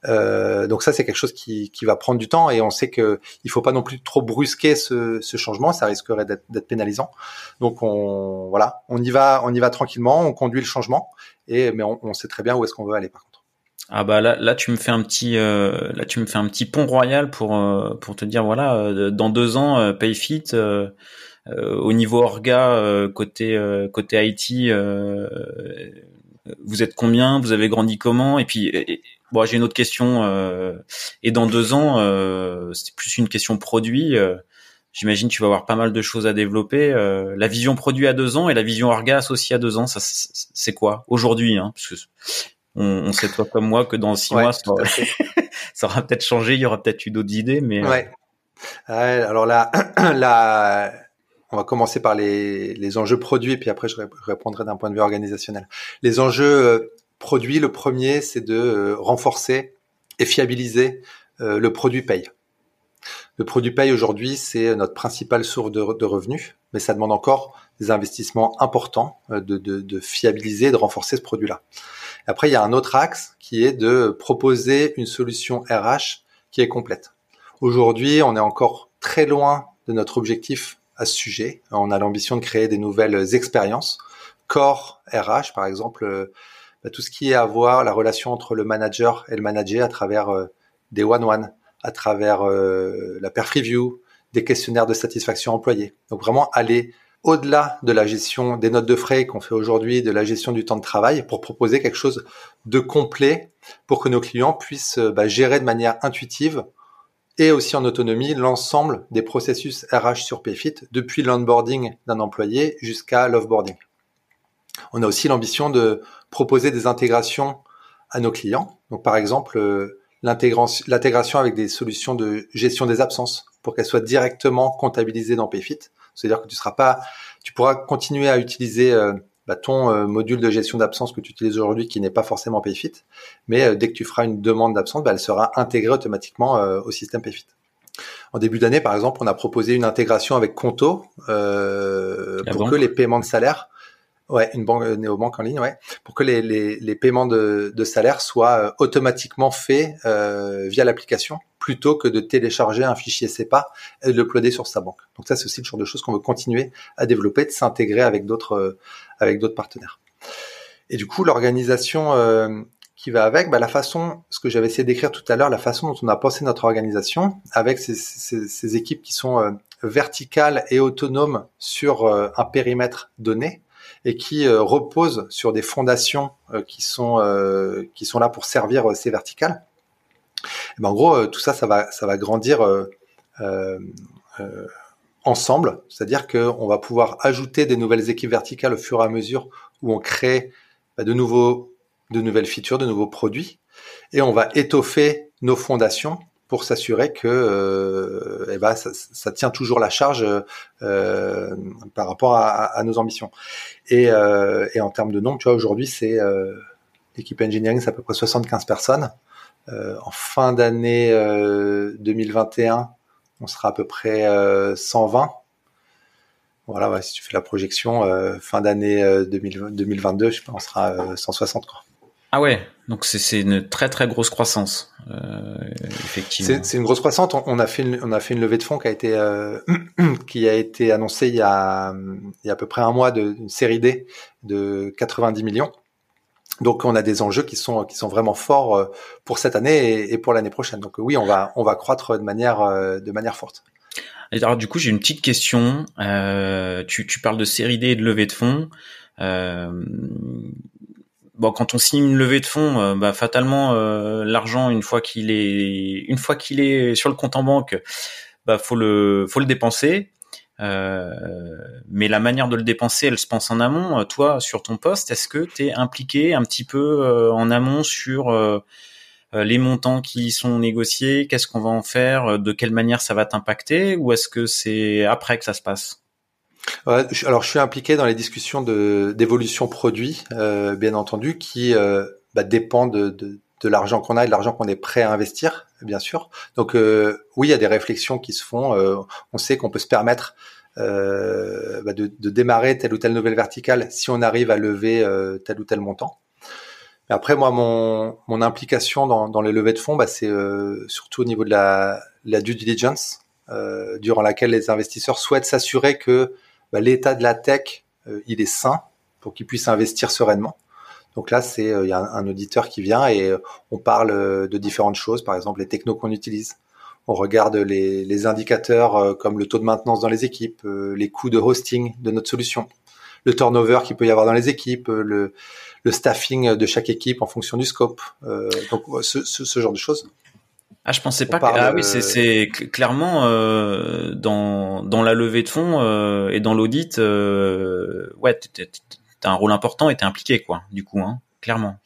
A: Euh, donc ça, c'est quelque chose qui, qui va prendre du temps et on sait que il faut pas non plus trop brusquer ce, ce changement, ça risquerait d'être pénalisant. Donc on voilà, on y va, on y va tranquillement, on conduit le changement et mais on, sait très bien où est-ce qu'on veut aller par contre.
B: Ah bah là, là tu me fais un petit euh, là tu me fais un petit pont royal pour euh, pour te dire voilà euh, dans deux ans euh, Payfit euh, au niveau orga côté côté IT vous êtes combien? Vous avez grandi comment? Et puis bon j'ai une autre question et dans deux ans c'est plus une question produit J'imagine tu vas avoir pas mal de choses à développer. Euh, la vision produit à deux ans et la vision orga associée à deux ans, ça c'est quoi aujourd'hui hein, Parce que on, on, sait toi comme moi que dans six mois ça, ça aura peut-être changé, il y aura peut-être eu d'autres idées, mais
A: euh, ouais. alors là, là, on va commencer par les, les enjeux produits, puis après je répondrai d'un point de vue organisationnel. Les enjeux euh, produits, le premier, c'est de renforcer et fiabiliser le produit paye. Le produit paye aujourd'hui, c'est notre principale source de, revenus, mais ça demande encore des investissements importants euh, de, fiabiliser de renforcer ce produit-là. Après, il y a un autre axe qui est de proposer une solution RH qui est complète. Aujourd'hui, on est encore très loin de notre objectif à ce sujet. On a l'ambition de créer des nouvelles expériences. Core RH, par exemple, euh, bah, tout ce qui est à voir la relation entre le manager et le manager à travers euh, des one-one, à travers euh, la perf review, des questionnaires de satisfaction employée. Donc vraiment aller au-delà de la gestion des notes de frais qu'on fait aujourd'hui, de la gestion du temps de travail, pour proposer quelque chose de complet pour que nos clients puissent euh, bah, gérer de manière intuitive et aussi en autonomie l'ensemble des processus RH sur PayFit, depuis l'onboarding d'un employé jusqu'à l'offboarding. On a aussi l'ambition de proposer des intégrations à nos clients. Donc par exemple, euh, l'intégration avec des solutions de gestion des absences pour qu'elles soient directement comptabilisées dans Payfit. C'est-à-dire que tu seras pas, tu pourras continuer à utiliser euh, bah, ton euh, module de gestion d'absence que tu utilises aujourd'hui qui n'est pas forcément Payfit, mais euh, dès que tu feras une demande d'absence, bah, elle sera intégrée automatiquement au système Payfit. En début d'année, par exemple, on a proposé une intégration avec Conto pour que les paiements de salaire Ouais, une banque euh, néobanque en ligne, ouais, pour que les, les, les paiements de, de, salaire soient euh, automatiquement faits euh, via l'application, plutôt que de télécharger un fichier SEPA et de l'uploader sur sa banque. Donc ça, c'est aussi le genre de choses qu'on veut continuer à développer, de s'intégrer avec d'autres euh, avec d'autres partenaires. Et du coup, l'organisation qui va avec, bah, la façon, ce que j'avais essayé d'écrire tout à l'heure, la façon dont on a pensé notre organisation, avec ces, ces, ces équipes qui sont verticales et autonomes sur un périmètre donné et qui euh, repose sur des fondations euh, qui sont euh, qui sont là pour servir ces verticales. ben, en gros, tout ça, ça va ça va grandir ensemble, c'est-à-dire qu'on va pouvoir ajouter des nouvelles équipes verticales au fur et à mesure où on crée bah, de nouveaux de nouvelles features, de nouveaux produits, et on va étoffer nos fondations pour s'assurer que eh ben, ça, tient toujours la charge par rapport à, nos ambitions. Et, et, en termes de nombre, tu vois, aujourd'hui, c'est l'équipe engineering, c'est à peu près 75 personnes. en fin d'année 2021, on sera à peu près 120 voilà, si tu fais la projection, euh, fin d'année 2022, euh, je pense, on sera 160 euh, quoi.
B: Ah ouais, donc c'est une très très grosse croissance, effectivement.
A: C'est une grosse croissance. On, a fait une, on a fait une levée de fonds qui a été qui a été annoncée il y a il y a à peu près un mois d'une série D de 90 millions. Donc on a des enjeux qui sont qui sont vraiment forts pour cette année et, et pour l'année prochaine. Donc oui, on va on va croître de manière de manière forte.
B: Alors du coup, j'ai une petite question. Euh, tu, tu, parles de série D et de levée de fonds. Euh, bon, quand on signe une levée de fonds, euh, bah, fatalement, euh, l'argent une fois qu'il est une fois qu'il est sur le compte en banque, bah faut le faut le dépenser. Euh, mais la manière de le dépenser, elle se pense en amont. Toi, sur ton poste, est-ce que tu es impliqué un petit peu en amont sur euh, les montants qui sont négociés, qu'est-ce qu'on va en faire, euh, de quelle manière ça va t'impacter, ou est-ce que c'est après que ça se passe?
A: Alors, je suis impliqué dans les discussions d'évolution produit, euh, bien entendu, qui euh, bah, dépend de, de, de l'argent qu'on a et de l'argent qu'on est prêt à investir, bien sûr. Donc, euh, oui, il y a des réflexions qui se font. on sait qu'on peut se permettre euh, bah, de, de, démarrer telle ou telle nouvelle verticale si on arrive à lever tel ou tel montant après, moi, mon, mon implication dans, dans les levées de fonds, bah, c'est euh, surtout au niveau de la, la due diligence, euh, durant laquelle les investisseurs souhaitent s'assurer que bah, l'état de la tech, euh, il est sain pour qu'ils puissent investir sereinement. Donc là, c'est il y a un, auditeur qui vient et on parle de différentes choses, par exemple les technos qu'on utilise. On regarde les, indicateurs comme le taux de maintenance dans les équipes, les coûts de hosting de notre solution, le turnover qu'il peut y avoir dans les équipes, le, staffing de chaque équipe en fonction du scope. Euh, donc ce, genre de choses.
B: Ah, je pensais pas. Que... Ah oui, c'est clairement euh, dans dans la levée de fonds euh, et dans l'audit. Euh, ouais, t'as un rôle important et t'es impliqué quoi. Du coup, hein, clairement.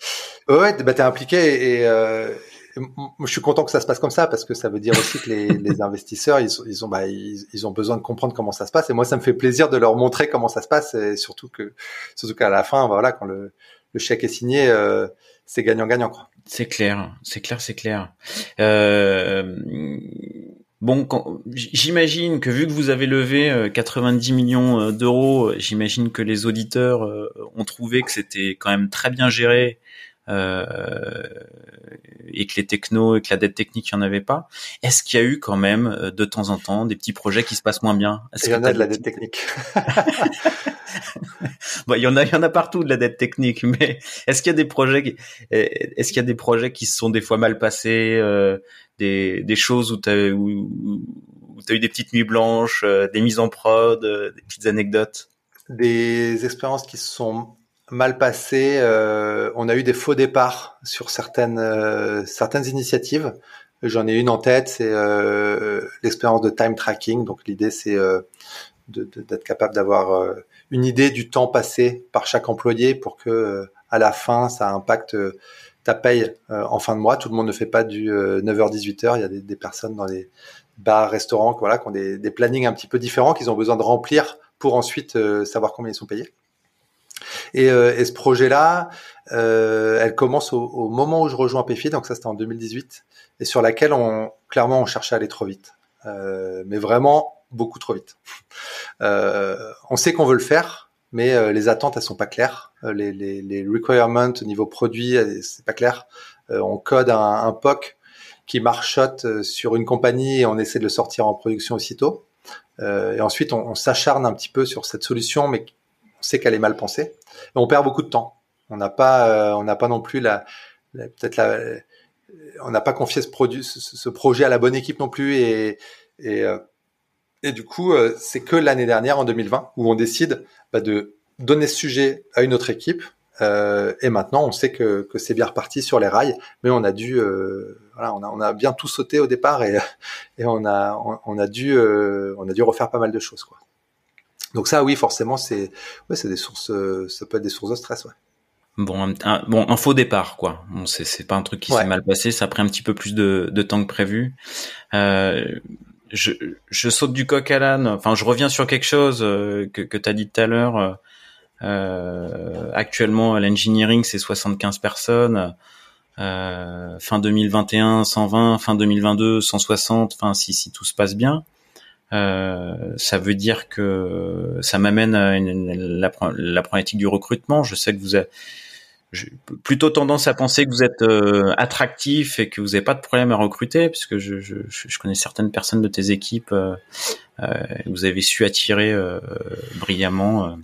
A: Ouais, bah t'es impliqué et, euh, je suis content que ça se passe comme ça parce que ça veut dire aussi que les, les investisseurs ils, ils ont bah, ils, ils, ont besoin de comprendre comment ça se passe et moi ça me fait plaisir de leur montrer comment ça se passe et surtout que surtout qu'à la fin voilà quand le le chèque est signé, euh, c'est gagnant-gagnant.
B: C'est clair, c'est clair, c'est clair. Euh, bon, j'imagine que vu que vous avez levé 90 euh, millions d'euros, j'imagine que les auditeurs ont trouvé que c'était quand même très bien géré euh, et que les technos et que la dette technique, il n'y en avait pas. Est-ce qu'il y a eu quand même euh, de temps en temps des petits projets qui se passent moins bien?
A: Il y en a de la dette technique.
B: bon, il y en a, il y en a partout de la dette technique, mais est-ce qu'il y a des projets, qui, est-ce qu'il y a des projets qui se sont des fois mal passés, euh, des, des choses où tu as, où, où as eu des petites nuits blanches, euh, des mises en prod, des petites anecdotes?
A: Des expériences qui se sont mal passé. Euh, on a eu des faux départs sur certaines euh, certaines initiatives. J'en ai une en tête, c'est euh, l'expérience de time tracking. Donc l'idée c'est d'être capable d'avoir une idée du temps passé par chaque employé pour que à la fin ça impacte ta paye en fin de mois. Tout le monde ne fait pas du 9h-18h. Il y a des, personnes dans les bars, restaurants, voilà, qui ont des, des plannings un petit peu différents qu'ils ont besoin de remplir pour ensuite savoir combien ils sont payés. Et, euh, et ce projet-là, euh, elle commence au, au, moment où je rejoins PFI, donc ça c'était en 2018, et sur laquelle on clairement on cherchait à aller trop vite, euh, mais vraiment beaucoup trop vite. Euh, on sait qu'on veut le faire, mais euh, les attentes elles sont pas claires, euh, les, les, les requirements au niveau produit c'est pas clair. on code un, un POC qui marchote sur une compagnie et on essaie de le sortir en production aussitôt. et ensuite on, on s'acharne un petit peu sur cette solution, mais sait qu'elle est mal pensée. Mais on perd beaucoup de temps. On n'a pas, euh, on n'a pas non plus la, peut-être la, on n'a pas confié ce, produit, ce, projet à la bonne équipe non plus et et, euh, et du coup euh, c'est que l'année dernière en 2020 où on décide bah, de donner ce sujet à une autre équipe et maintenant on sait que, que c'est bien reparti sur les rails mais on a dû voilà on a, on a bien tout sauté au départ et, et on a on, a dû on a dû refaire pas mal de choses quoi donc ça, oui, forcément, c'est ouais, c'est des sources, euh, ça peut être des sources de stress, ouais.
B: Bon, un, bon, un faux départ, quoi. Bon, c'est, c'est pas un truc qui s'est mal passé. Ça a pris un petit peu plus de, de temps que prévu. Euh, je, je saute du coq à l'âne. Enfin, je reviens sur quelque chose euh, que, que tu as dit tout à l'heure. Euh, actuellement, l'engineering, c'est 75 personnes. Euh, fin 2021, 120. Fin 2022, 160. Enfin, si, si tout se passe bien. Euh, ça veut dire que ça m'amène à la, problématique du recrutement. Je sais que vous avez plutôt tendance à penser que vous êtes euh, attractif et que vous n'avez pas de problème à recruter, puisque je, connais certaines personnes de tes équipes. Euh, vous avez su attirer brillamment.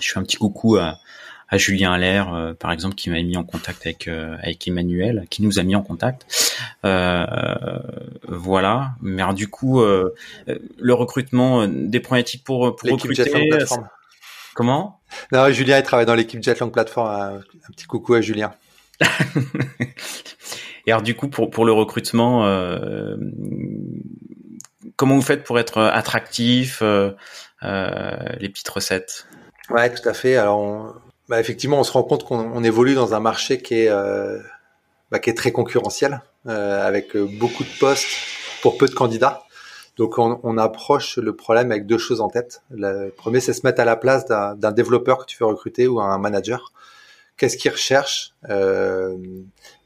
B: Je fais un petit coucou à, à Julien Allaire, euh, par exemple, qui m'a mis en contact avec euh, avec Emmanuel, qui nous a mis en contact. Euh, voilà. Mais du coup, le recrutement des problématiques pour pour recruter. Comment?
A: Non, Julien, il travaille dans l'équipe Jetlang Platform. Un, petit coucou à Julien.
B: Et alors du coup, pour pour le recrutement, comment vous faites pour être attractif Les petites recettes?
A: Ouais, tout à fait. Alors, on, bah, effectivement, on se rend compte qu'on évolue dans un marché qui est, euh, bah, qui est très concurrentiel, euh, avec euh, beaucoup de postes pour peu de candidats. Donc, on, on, approche le problème avec deux choses en tête. Le premier, c'est se mettre à la place d'un développeur que tu veux recruter ou un manager. Qu'est-ce qu'il recherche euh,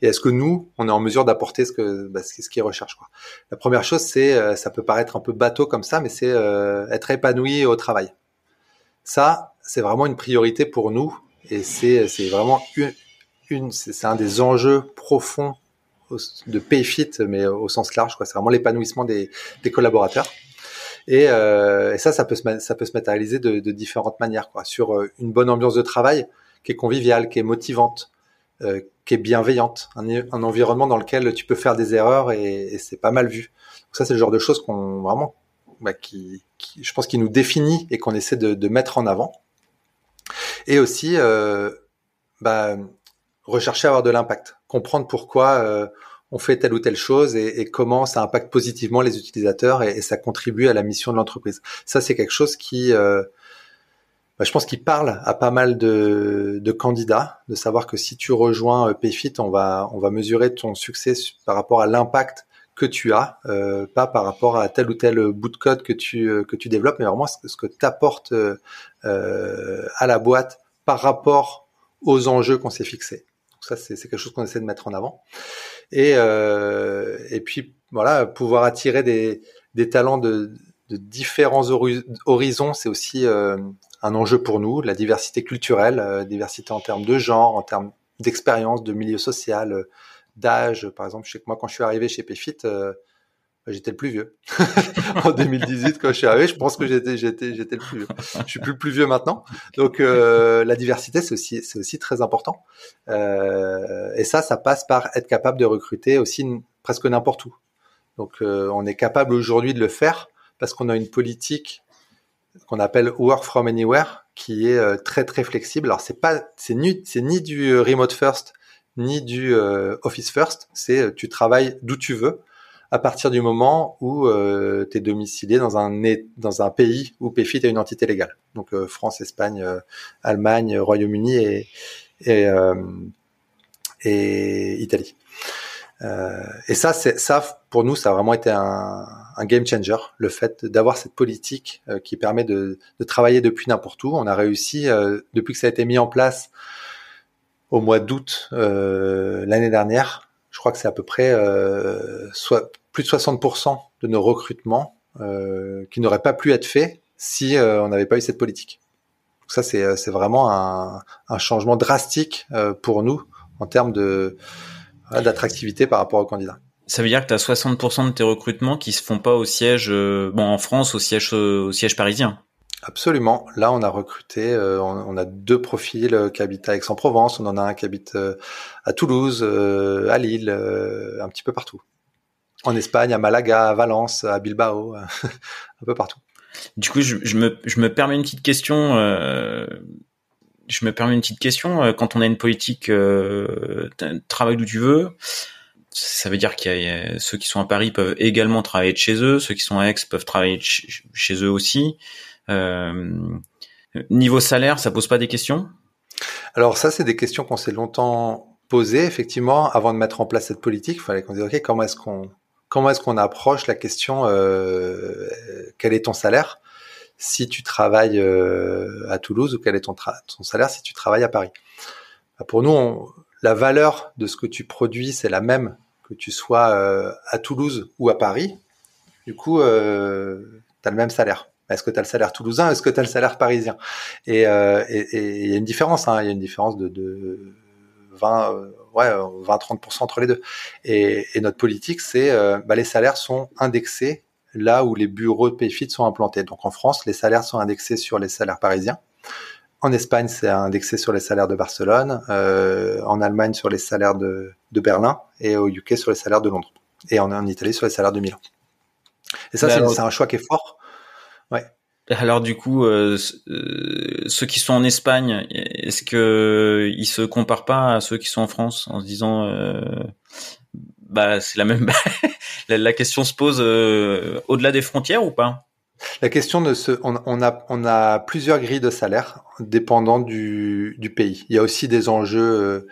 A: et est-ce que nous, on est en mesure d'apporter ce que bah, ce qu'il recherche quoi. La première chose, c'est, euh, ça peut paraître un peu bateau comme ça, mais c'est euh, être épanoui au travail. Ça, c'est vraiment une priorité pour nous et c'est vraiment une, c'est un des enjeux profonds de Payfit, mais au sens large. C'est vraiment l'épanouissement des, collaborateurs. Et, euh, et, ça, ça peut se, matérialiser de, différentes manières. Quoi. Sur euh, une bonne ambiance de travail qui est conviviale, qui est motivante, euh, qui est bienveillante, un, environnement dans lequel tu peux faire des erreurs et, c'est pas mal vu. Donc ça, c'est le genre de choses qu'on vraiment, bah, qui, je pense, qui nous définit et qu'on essaie de mettre en avant et aussi euh, bah, rechercher à avoir de l'impact, comprendre pourquoi euh, on fait telle ou telle chose et, et, comment ça impacte positivement les utilisateurs et, ça contribue à la mission de l'entreprise. Ça, c'est quelque chose qui, euh, bah, je pense, qui parle à pas mal de, de, candidats, de savoir que si tu rejoins euh, Payfit, on va, on va mesurer ton succès par rapport à l'impact que tu as, euh, pas par rapport à tel ou tel bout de code que tu euh, que tu développes, mais vraiment ce, que tu apportes euh, à la boîte par rapport aux enjeux qu'on s'est fixés. Donc ça, c'est quelque chose qu'on essaie de mettre en avant. Et et puis voilà, pouvoir attirer des des talents de, de différents horizons, c'est aussi un enjeu pour nous. La diversité culturelle, diversité en termes de genre, en termes d'expérience, de milieu social d'âge. Par exemple, je sais que moi, quand je suis arrivé chez Payfit, euh, j'étais le plus vieux. en 2018, quand je suis arrivé, je pense que j'étais, j'étais, j'étais le plus vieux. Je suis plus le plus vieux maintenant. Donc, euh, la diversité, c'est aussi, c'est aussi très important. Euh, et ça, ça passe par être capable de recruter aussi presque n'importe où. Donc, euh, on est capable aujourd'hui de le faire parce qu'on a une politique qu'on appelle work from anywhere qui est très très flexible. Alors c'est pas c'est ni c'est ni du remote first ni du euh, Office First. C'est euh, tu travailles d'où tu veux à partir du moment où euh, tu es domicilié dans un dans un pays où PFIT est une entité légale. Donc France, Espagne, Allemagne, Royaume-Uni et et, et Italie. et ça, ça pour nous, ça a vraiment été un, un game changer, le fait d'avoir cette politique qui permet de, de travailler depuis n'importe où. On a réussi depuis que ça a été mis en place au mois d'août euh, l'année dernière. Je crois que c'est à peu près euh, soit plus de 60% de nos recrutements euh, qui n'auraient pas pu être faits si euh, on n'avait pas eu cette politique. Donc ça, c'est, euh, vraiment un, un, changement drastique euh, pour nous en termes de d'attractivité par rapport aux candidats.
B: Ça veut dire que tu as 60% de tes recrutements qui se font pas au siège, bon en France, au siège, au siège parisien.
A: Absolument. Là, on a recruté, euh, on, a deux profils euh, qui habitent à Aix-en-Provence, on en a un qui habite euh, à Toulouse, à Lille, un petit peu partout. En Espagne, à Malaga, à Valence, à Bilbao, un peu partout.
B: Du coup, je, me, permets une petite question. je me permets une petite question. Quand on a une politique, travaille d'où tu veux. Ça veut dire qu'il ceux qui sont à Paris peuvent également travailler de chez eux, ceux qui sont à Aix peuvent travailler de chez eux aussi. Euh, niveau salaire, ça pose pas des questions?
A: Alors ça, c'est des questions qu'on s'est longtemps posées, effectivement, avant de mettre en place cette politique. Il fallait qu'on dise, OK, comment est-ce qu'on comment est-ce qu'on approche la question euh, quel est ton salaire? Si tu travailles euh, à Toulouse ou quel est ton, salaire si tu travailles à Paris? Bah, Pour nous, la valeur de ce que tu produis, c'est la même que tu sois euh, à Toulouse ou à Paris. Du coup, euh, tu as le même salaire. Est-ce que tu as le salaire toulousain? Est-ce que tu as le salaire parisien? Et il euh, y a une différence. Hein, il y a une différence de, de 20, euh, ouais, 20-30% entre les deux. Et, et notre politique, c'est euh, bah, les salaires sont indexés là où les bureaux de Payfit sont implantés. Donc en France, les salaires sont indexés sur les salaires parisiens. En Espagne, c'est indexé sur les salaires de Barcelone. Euh, en Allemagne, sur les salaires de, de, Berlin. Et au UK, sur les salaires de Londres. Et en, en Italie, sur les salaires de Milan. Et ça, c'est un choix qui est fort. Ouais.
B: Alors du coup, euh, euh, ceux qui sont en Espagne, est-ce que ils se comparent pas à ceux qui sont en France en se disant, euh, bah c'est la même, la, question se pose euh, au-delà des frontières ou pas?
A: La question de ce, on, on, a on a plusieurs grilles de salaire dépendant du, du pays. Il y a aussi des enjeux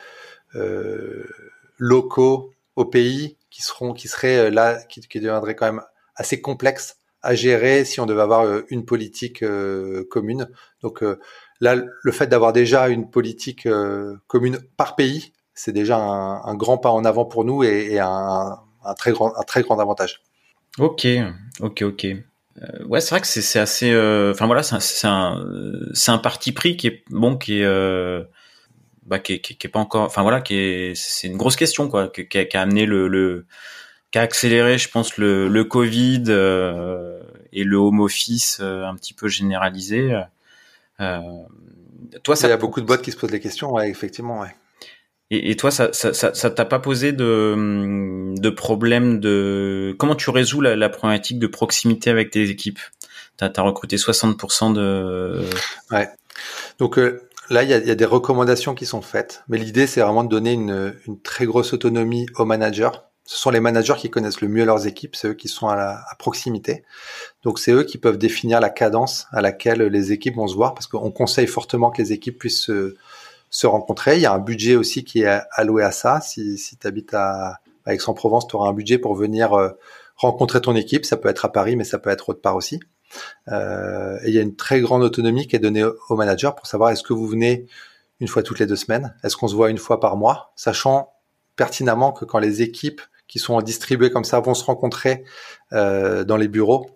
A: locaux au pays qui seront qui seraient là qui, qui deviendraient quand même assez complexes à gérer si on devait avoir euh, une politique euh, commune. Donc euh, là, le fait d'avoir déjà une politique commune par pays, c'est déjà un, grand pas en avant pour nous et, un, très grand, un très grand avantage.
B: Ok, ok, ok. ouais, c'est vrai que c'est assez. Enfin voilà, c'est un, un, parti pris qui est bon, qui est. Bah, qui, pas encore. Enfin voilà, qui est. C'est une grosse question quoi, qui, a, amené le qui a accéléré, je pense, le, le Covid euh, et le home office euh, un petit peu généralisé.
A: Euh, toi, ça... Il y a beaucoup de boîtes qui se posent des questions, ouais, effectivement, ouais.
B: Et, et toi, ça, ça, ça, ça t'a pas posé de, de problème de comment tu résous la, la problématique de proximité avec tes équipes? T'as as recruté 60% de.
A: Ouais. Donc euh, là, il y a, y a, des recommandations qui sont faites, mais l'idée, c'est vraiment de donner une, une très grosse autonomie aux managers ce sont les managers qui connaissent le mieux leurs équipes, c'est eux qui sont à, la, proximité. Donc c'est eux qui peuvent définir la cadence à laquelle les équipes vont se voir, parce qu'on conseille fortement que les équipes puissent se, se, rencontrer. Il y a un budget aussi qui est alloué à ça. Si, si tu habites à, Aix-en-Provence, tu auras un budget pour venir euh, rencontrer ton équipe. Ça peut être à Paris, mais ça peut être autre part aussi. Euh, et il y a une très grande autonomie qui est donnée aux managers pour savoir est-ce que vous venez une fois toutes les deux semaines, est-ce qu'on se voit une fois par mois, sachant pertinemment que quand les équipes qui sont distribués comme ça vont se rencontrer euh, dans les bureaux.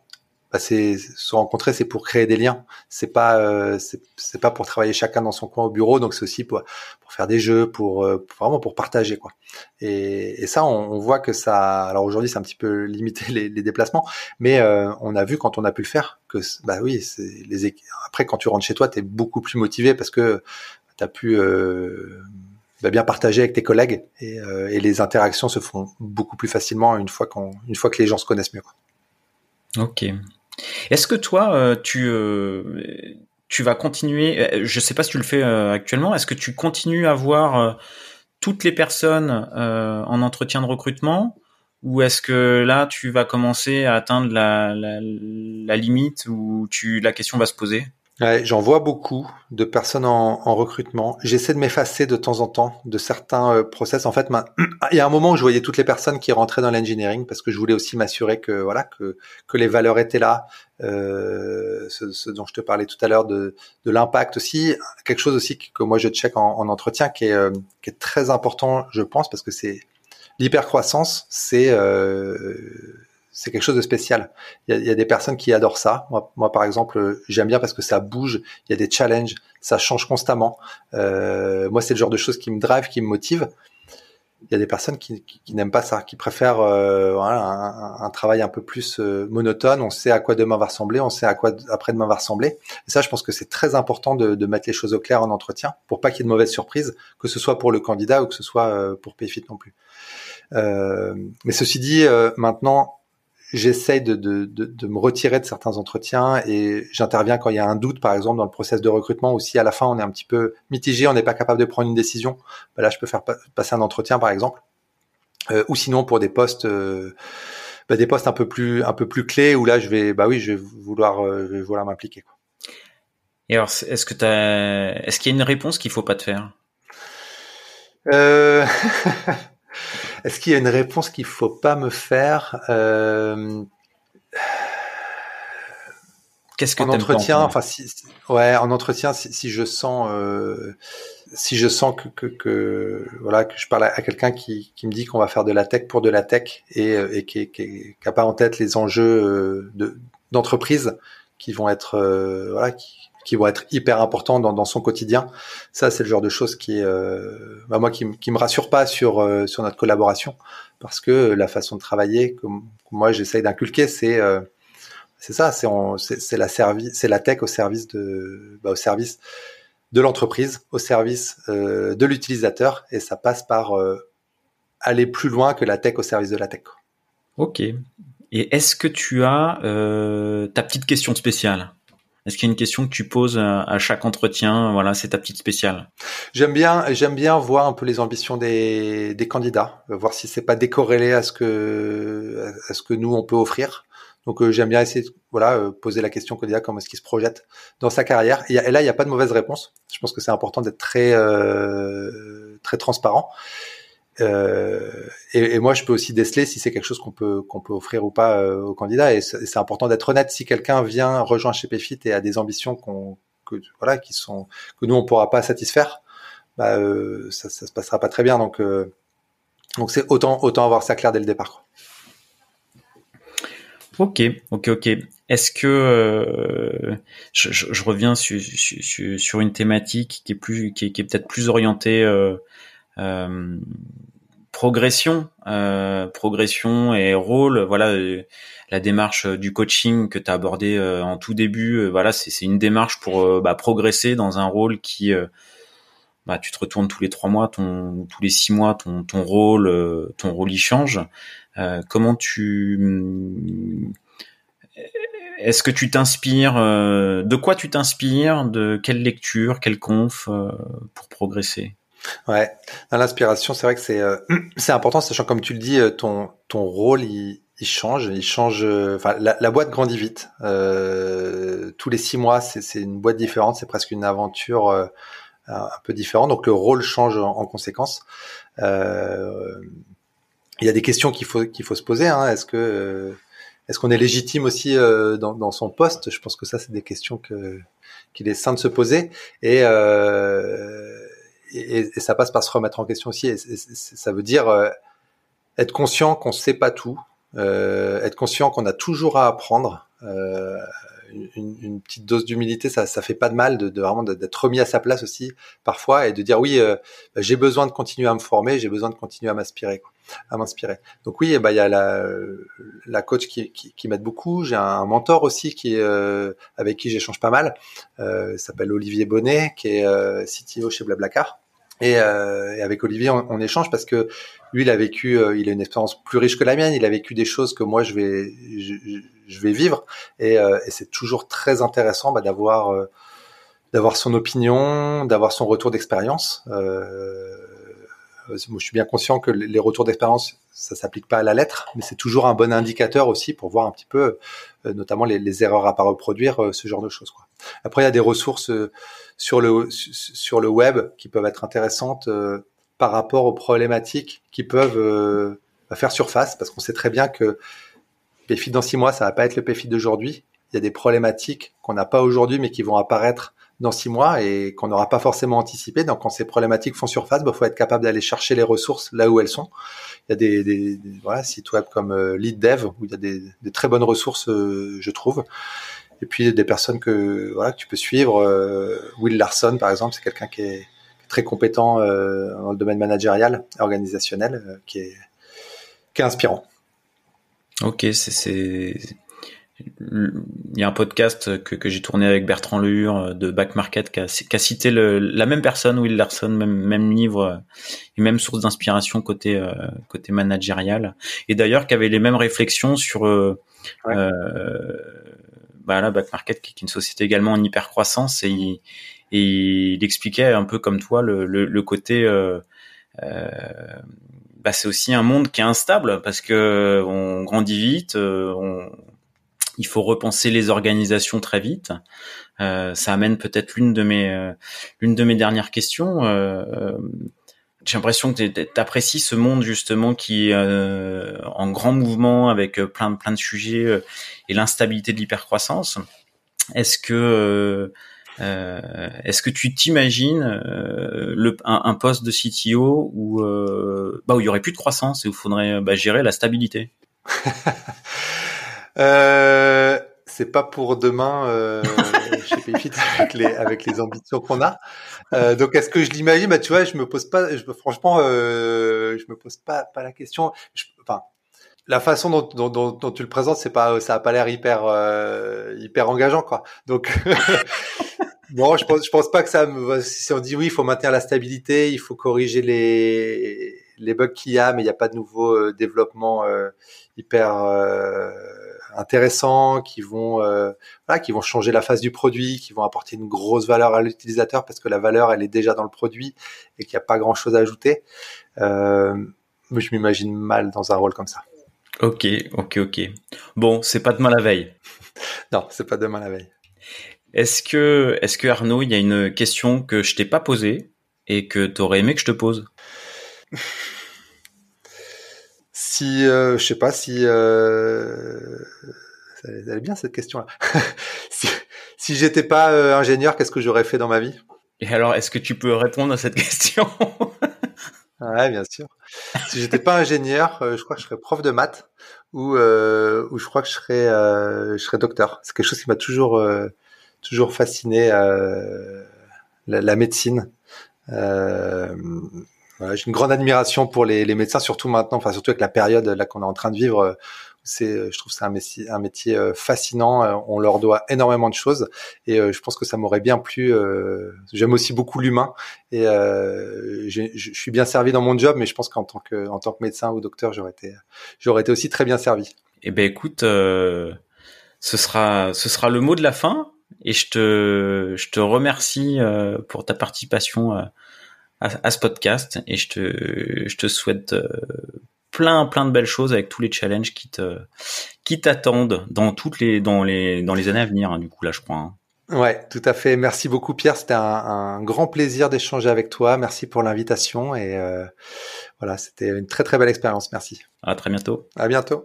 A: Bah, c'est se rencontrer, c'est pour créer des liens. C'est pas euh, c'est pas pour travailler chacun dans son coin au bureau. Donc c'est aussi pour, pour faire des jeux, pour, euh, vraiment pour partager quoi. Et, ça, on, voit que ça. Alors aujourd'hui, c'est un petit peu limité les, déplacements, mais on a vu quand on a pu le faire que bah oui, les après quand tu rentres chez toi, tu es beaucoup plus motivé parce que tu as pu bah, bien partager avec tes collègues et, euh, les interactions se font beaucoup plus facilement une fois fois que les gens se connaissent mieux.
B: Ok. Est-ce que toi euh, tu euh, tu vas continuer Je sais pas si tu le fais actuellement. Est-ce que tu continues à voir toutes les personnes en entretien de recrutement ou est-ce que là tu vas commencer à atteindre la, la, la limite où tu la question va se poser?
A: Ouais, J'en vois beaucoup de personnes en, en recrutement. J'essaie de m'effacer de temps en temps de certains euh, process. En fait, il y a un moment où je voyais toutes les personnes qui rentraient dans l'engineering parce que je voulais aussi m'assurer que voilà que que les valeurs étaient là. Euh, ce, ce, dont je te parlais tout à l'heure de, de l'impact aussi, quelque chose aussi que, moi je check en, en entretien qui est euh, qui est très important, je pense, parce que c'est l'hypercroissance, c'est euh, c'est quelque chose de spécial. Il y, a, il y, a, des personnes qui adorent ça. Moi, moi par exemple, j'aime bien parce que ça bouge. Il y a des challenges, ça change constamment. Euh, moi, c'est le genre de choses qui me drive, qui me motive. Il y a des personnes qui, qui, qui n'aiment pas ça, qui préfèrent euh, voilà, un, un, travail un peu plus euh, monotone. On sait à quoi demain va ressembler, on sait à quoi après-demain va ressembler. Et ça, je pense que c'est très important de, de, mettre les choses au clair en entretien pour pas qu'il y ait de mauvaises surprises, que ce soit pour le candidat ou que ce soit euh, pour Payfit non plus. Euh, mais ceci dit, maintenant, j'essaye de, de, de, de, me retirer de certains entretiens et j'interviens quand il y a un doute, par exemple, dans le process de recrutement ou si à la fin on est un petit peu mitigé, on n'est pas capable de prendre une décision, ben là je peux faire passer un entretien, par exemple. Euh, ou sinon pour des postes, euh, ben des postes un peu plus un peu plus clés où là je vais, bah oui, je vais vouloir, euh, je vais vouloir m'impliquer.
B: Et alors, est-ce que est-ce qu'il y a une réponse qu'il faut pas te faire?
A: Euh... Est-ce qu'il y a une réponse qu'il faut pas me faire euh...
B: Qu'est-ce que
A: en entretien, enfin si, ouais, en entretien, si, si je sens, euh, si je sens que, que, que, voilà, que je parle à, quelqu'un qui, qui me dit qu'on va faire de la tech pour de la tech et, et qui, qui, qui a pas en tête les enjeux euh, de d'entreprise qui vont être, euh, voilà, qui, qui vont être hyper importants dans, son quotidien. Ça, c'est le genre de choses qui, euh, bah moi, qui, me rassure pas sur euh, sur notre collaboration, parce que la façon de travailler, comme moi j'essaye d'inculquer, c'est euh, c'est ça, c'est la c'est la tech au service de bah, au service de l'entreprise, au service euh, de l'utilisateur, et ça passe par aller plus loin que la tech au service de la tech.
B: Ok. Et est-ce que tu as ta petite question spéciale? Est-ce qu'il y a une question que tu poses à chaque entretien? Voilà, c'est ta petite spéciale.
A: J'aime bien, j'aime bien voir un peu les ambitions des, des candidats, voir si c'est pas décorrélé à ce que à ce que nous on peut offrir. Donc euh, j'aime bien essayer, de, voilà, euh, poser la question au candidat comment est-ce qu'il se projette dans sa carrière. Et, là, il n'y a pas de mauvaise réponse. Je pense que c'est important d'être très euh, très transparent. Euh, et, et, moi, je peux aussi déceler si c'est quelque chose qu'on peut qu'on peut offrir ou pas euh, aux candidats. Et c'est important d'être honnête. Si quelqu'un vient rejoindre chez PFIT et a des ambitions qu'on que voilà qui sont que nous on pourra pas satisfaire, bah, euh, ça, ça se passera pas très bien. Donc euh, donc c'est autant autant avoir ça clair dès le départ.
B: Ok, ok, ok. Est-ce que euh, je, je, reviens sur, sur, sur, une thématique qui est plus qui est, qui est peut-être plus orientée euh, euh, progression, euh, progression et rôle. Voilà, euh, la démarche du coaching que tu as abordé en tout début. voilà, c'est une démarche pour bah, progresser dans un rôle qui bah, tu te retournes tous les trois mois, tous les six mois, ton, ton rôle, ton rôle y change. Euh, comment tu, est-ce que tu t'inspires, de quoi tu t'inspires, de quelle lecture, quelle conf pour progresser?
A: Ouais, l'inspiration, c'est vrai que c'est euh, c'est important, sachant comme tu le dis, euh, ton ton rôle il, il change, il change. Euh, enfin, la, la, boîte grandit vite. Euh, tous les six mois, c'est c'est une boîte différente, c'est presque une aventure euh, un peu différente. Donc le rôle change en, en conséquence. il y a des questions qu'il faut qu'il faut se poser. Hein. Est-ce que est-ce qu'on est légitime aussi dans, dans son poste? Je pense que ça, c'est des questions que qu'il est sain de se poser. Et euh, et, et, ça passe par se remettre en question aussi. Ça veut dire euh, être conscient qu'on ne sait pas tout, euh, être conscient qu'on a toujours à apprendre. Euh, une, une, petite dose d'humilité, ça, ça fait pas de mal de, de vraiment d'être remis à sa place aussi parfois et de dire oui, euh, bah, j'ai besoin de continuer à me former, j'ai besoin de continuer à m'inspirer, à m'inspirer. Donc oui, bah il y a la, la coach qui, qui, qui m'aide beaucoup. J'ai un mentor aussi qui euh, avec qui j'échange pas mal. Euh, s'appelle Olivier Bonnet, qui est euh, CTO chez Blablacar. Et, euh, et, avec Olivier, on, on, échange parce que lui, il a vécu, euh, il a une expérience plus riche que la mienne. Il a vécu des choses que moi, je vais, je, je vais vivre. Et, euh, et c'est toujours très intéressant bah, d'avoir, euh, d'avoir son opinion, d'avoir son retour d'expérience. Euh, moi, je suis bien conscient que les retours d'expérience, ça s'applique pas à la lettre, mais c'est toujours un bon indicateur aussi pour voir un petit peu, notamment les, erreurs à pas reproduire, ce genre de choses. Quoi. Après, il y a des ressources sur le sur le web qui peuvent être intéressantes par rapport aux problématiques qui peuvent euh, faire surface, parce qu'on sait très bien que PFIT dans six mois, ça va pas être le PFIT d'aujourd'hui. Il y a des problématiques qu'on n'a pas aujourd'hui, mais qui vont apparaître dans six mois et qu'on n'aura pas forcément anticipé. Donc, quand ces problématiques font surface, il bah, faut être capable d'aller chercher les ressources là où elles sont. Il y a des, des, voilà, sites web comme euh, LeadDev où il y a des, des très bonnes ressources, euh, je trouve. Et puis des personnes que voilà que tu peux suivre. Euh, Will Larson, par exemple, c'est quelqu'un qui est très compétent euh, dans le domaine managérial, organisationnel, euh, qui est qui est inspirant.
B: Ok, c'est il y a un podcast que, que j'ai tourné avec Bertrand Lehur euh, de Back Market qui a, qui a cité le, la même personne, Will Larson, même, même livre et même source d'inspiration côté euh, côté managérial. Et d'ailleurs qui avait les mêmes réflexions sur euh, ouais. euh, bah là, Back Market qui est une société également en hyper croissance et il, et il expliquait un peu comme toi le, le, le côté euh, euh, bah c'est aussi un monde qui est instable parce que on grandit vite, euh, on il faut repenser les organisations très vite. Euh, ça amène peut-être l'une de mes euh, l'une de mes dernières questions. Euh, j'ai l'impression que tu apprécies ce monde justement qui est en grand mouvement avec plein plein de sujets et l'instabilité de l'hypercroissance. Est-ce que est-ce que tu t'imagines le un, poste de CTO où bah où il y aurait plus de croissance et où il faudrait bah, gérer la stabilité?
A: Euh, c'est pas pour demain euh, chez Payfit avec les avec les ambitions qu'on a. Euh, donc est-ce que je l'imagine? Bah tu vois, je me pose pas. Je, franchement, euh, je me pose pas pas la question. Enfin, la façon dont, dont, dont, tu le présentes, c'est pas ça a pas l'air hyper euh, hyper engageant quoi. Donc bon, je pense je pense pas que ça. Me, si on dit oui, il faut maintenir la stabilité, il faut corriger les les bugs qu'il y a, mais il n'y a pas de nouveau euh, développement hyper intéressants, qui vont euh, voilà, qui vont changer la face du produit, qui vont apporter une grosse valeur à l'utilisateur parce que la valeur elle est déjà dans le produit et qu'il n'y a pas grand chose à ajouter. Euh, je m'imagine mal dans un rôle comme ça.
B: Ok, ok, ok. Bon, c'est pas demain la veille.
A: non, c'est pas demain la veille.
B: Est-ce que, est-ce que Arnaud, il y a une question que je t'ai pas posée et que tu aurais aimé que je te pose?
A: si euh, je sais pas si euh, ça, allait bien cette question-là. si, si j'étais pas euh, ingénieur, qu'est-ce que j'aurais fait dans ma vie?
B: Et alors, est-ce que tu peux répondre à cette question?
A: Ouais, bien sûr. Si j'étais pas ingénieur, euh, je crois que je serais prof de maths ou ou je crois que je serais je serais docteur. C'est quelque chose qui m'a toujours toujours fasciné la, la, médecine. Euh, voilà, j'ai une grande admiration pour les, médecins, surtout maintenant, enfin surtout avec la période là qu'on est en train de vivre. Euh, c'est, je trouve c'est un métier, un métier euh, fascinant. Euh, on leur doit énormément de choses et je pense que ça m'aurait bien plu. J'aime aussi beaucoup l'humain et je suis bien servi dans mon job, mais je pense qu'en tant que en tant que médecin ou docteur, j'aurais été j'aurais été aussi très bien servi.
B: Eh ben écoute, ce sera ce sera le mot de la fin et je te je te remercie pour ta participation à, ce podcast et je te, je te souhaite euh, plein plein de belles choses avec tous les challenges qui te qui t'attendent dans toutes les dans les dans les années à venir hein, du coup là je crois. Hein.
A: Ouais, tout à fait. Merci beaucoup Pierre. C'était un, un, grand plaisir d'échanger avec toi. Merci pour l'invitation et euh, voilà, c'était une très très belle expérience. Merci.
B: À très bientôt.
A: À bientôt.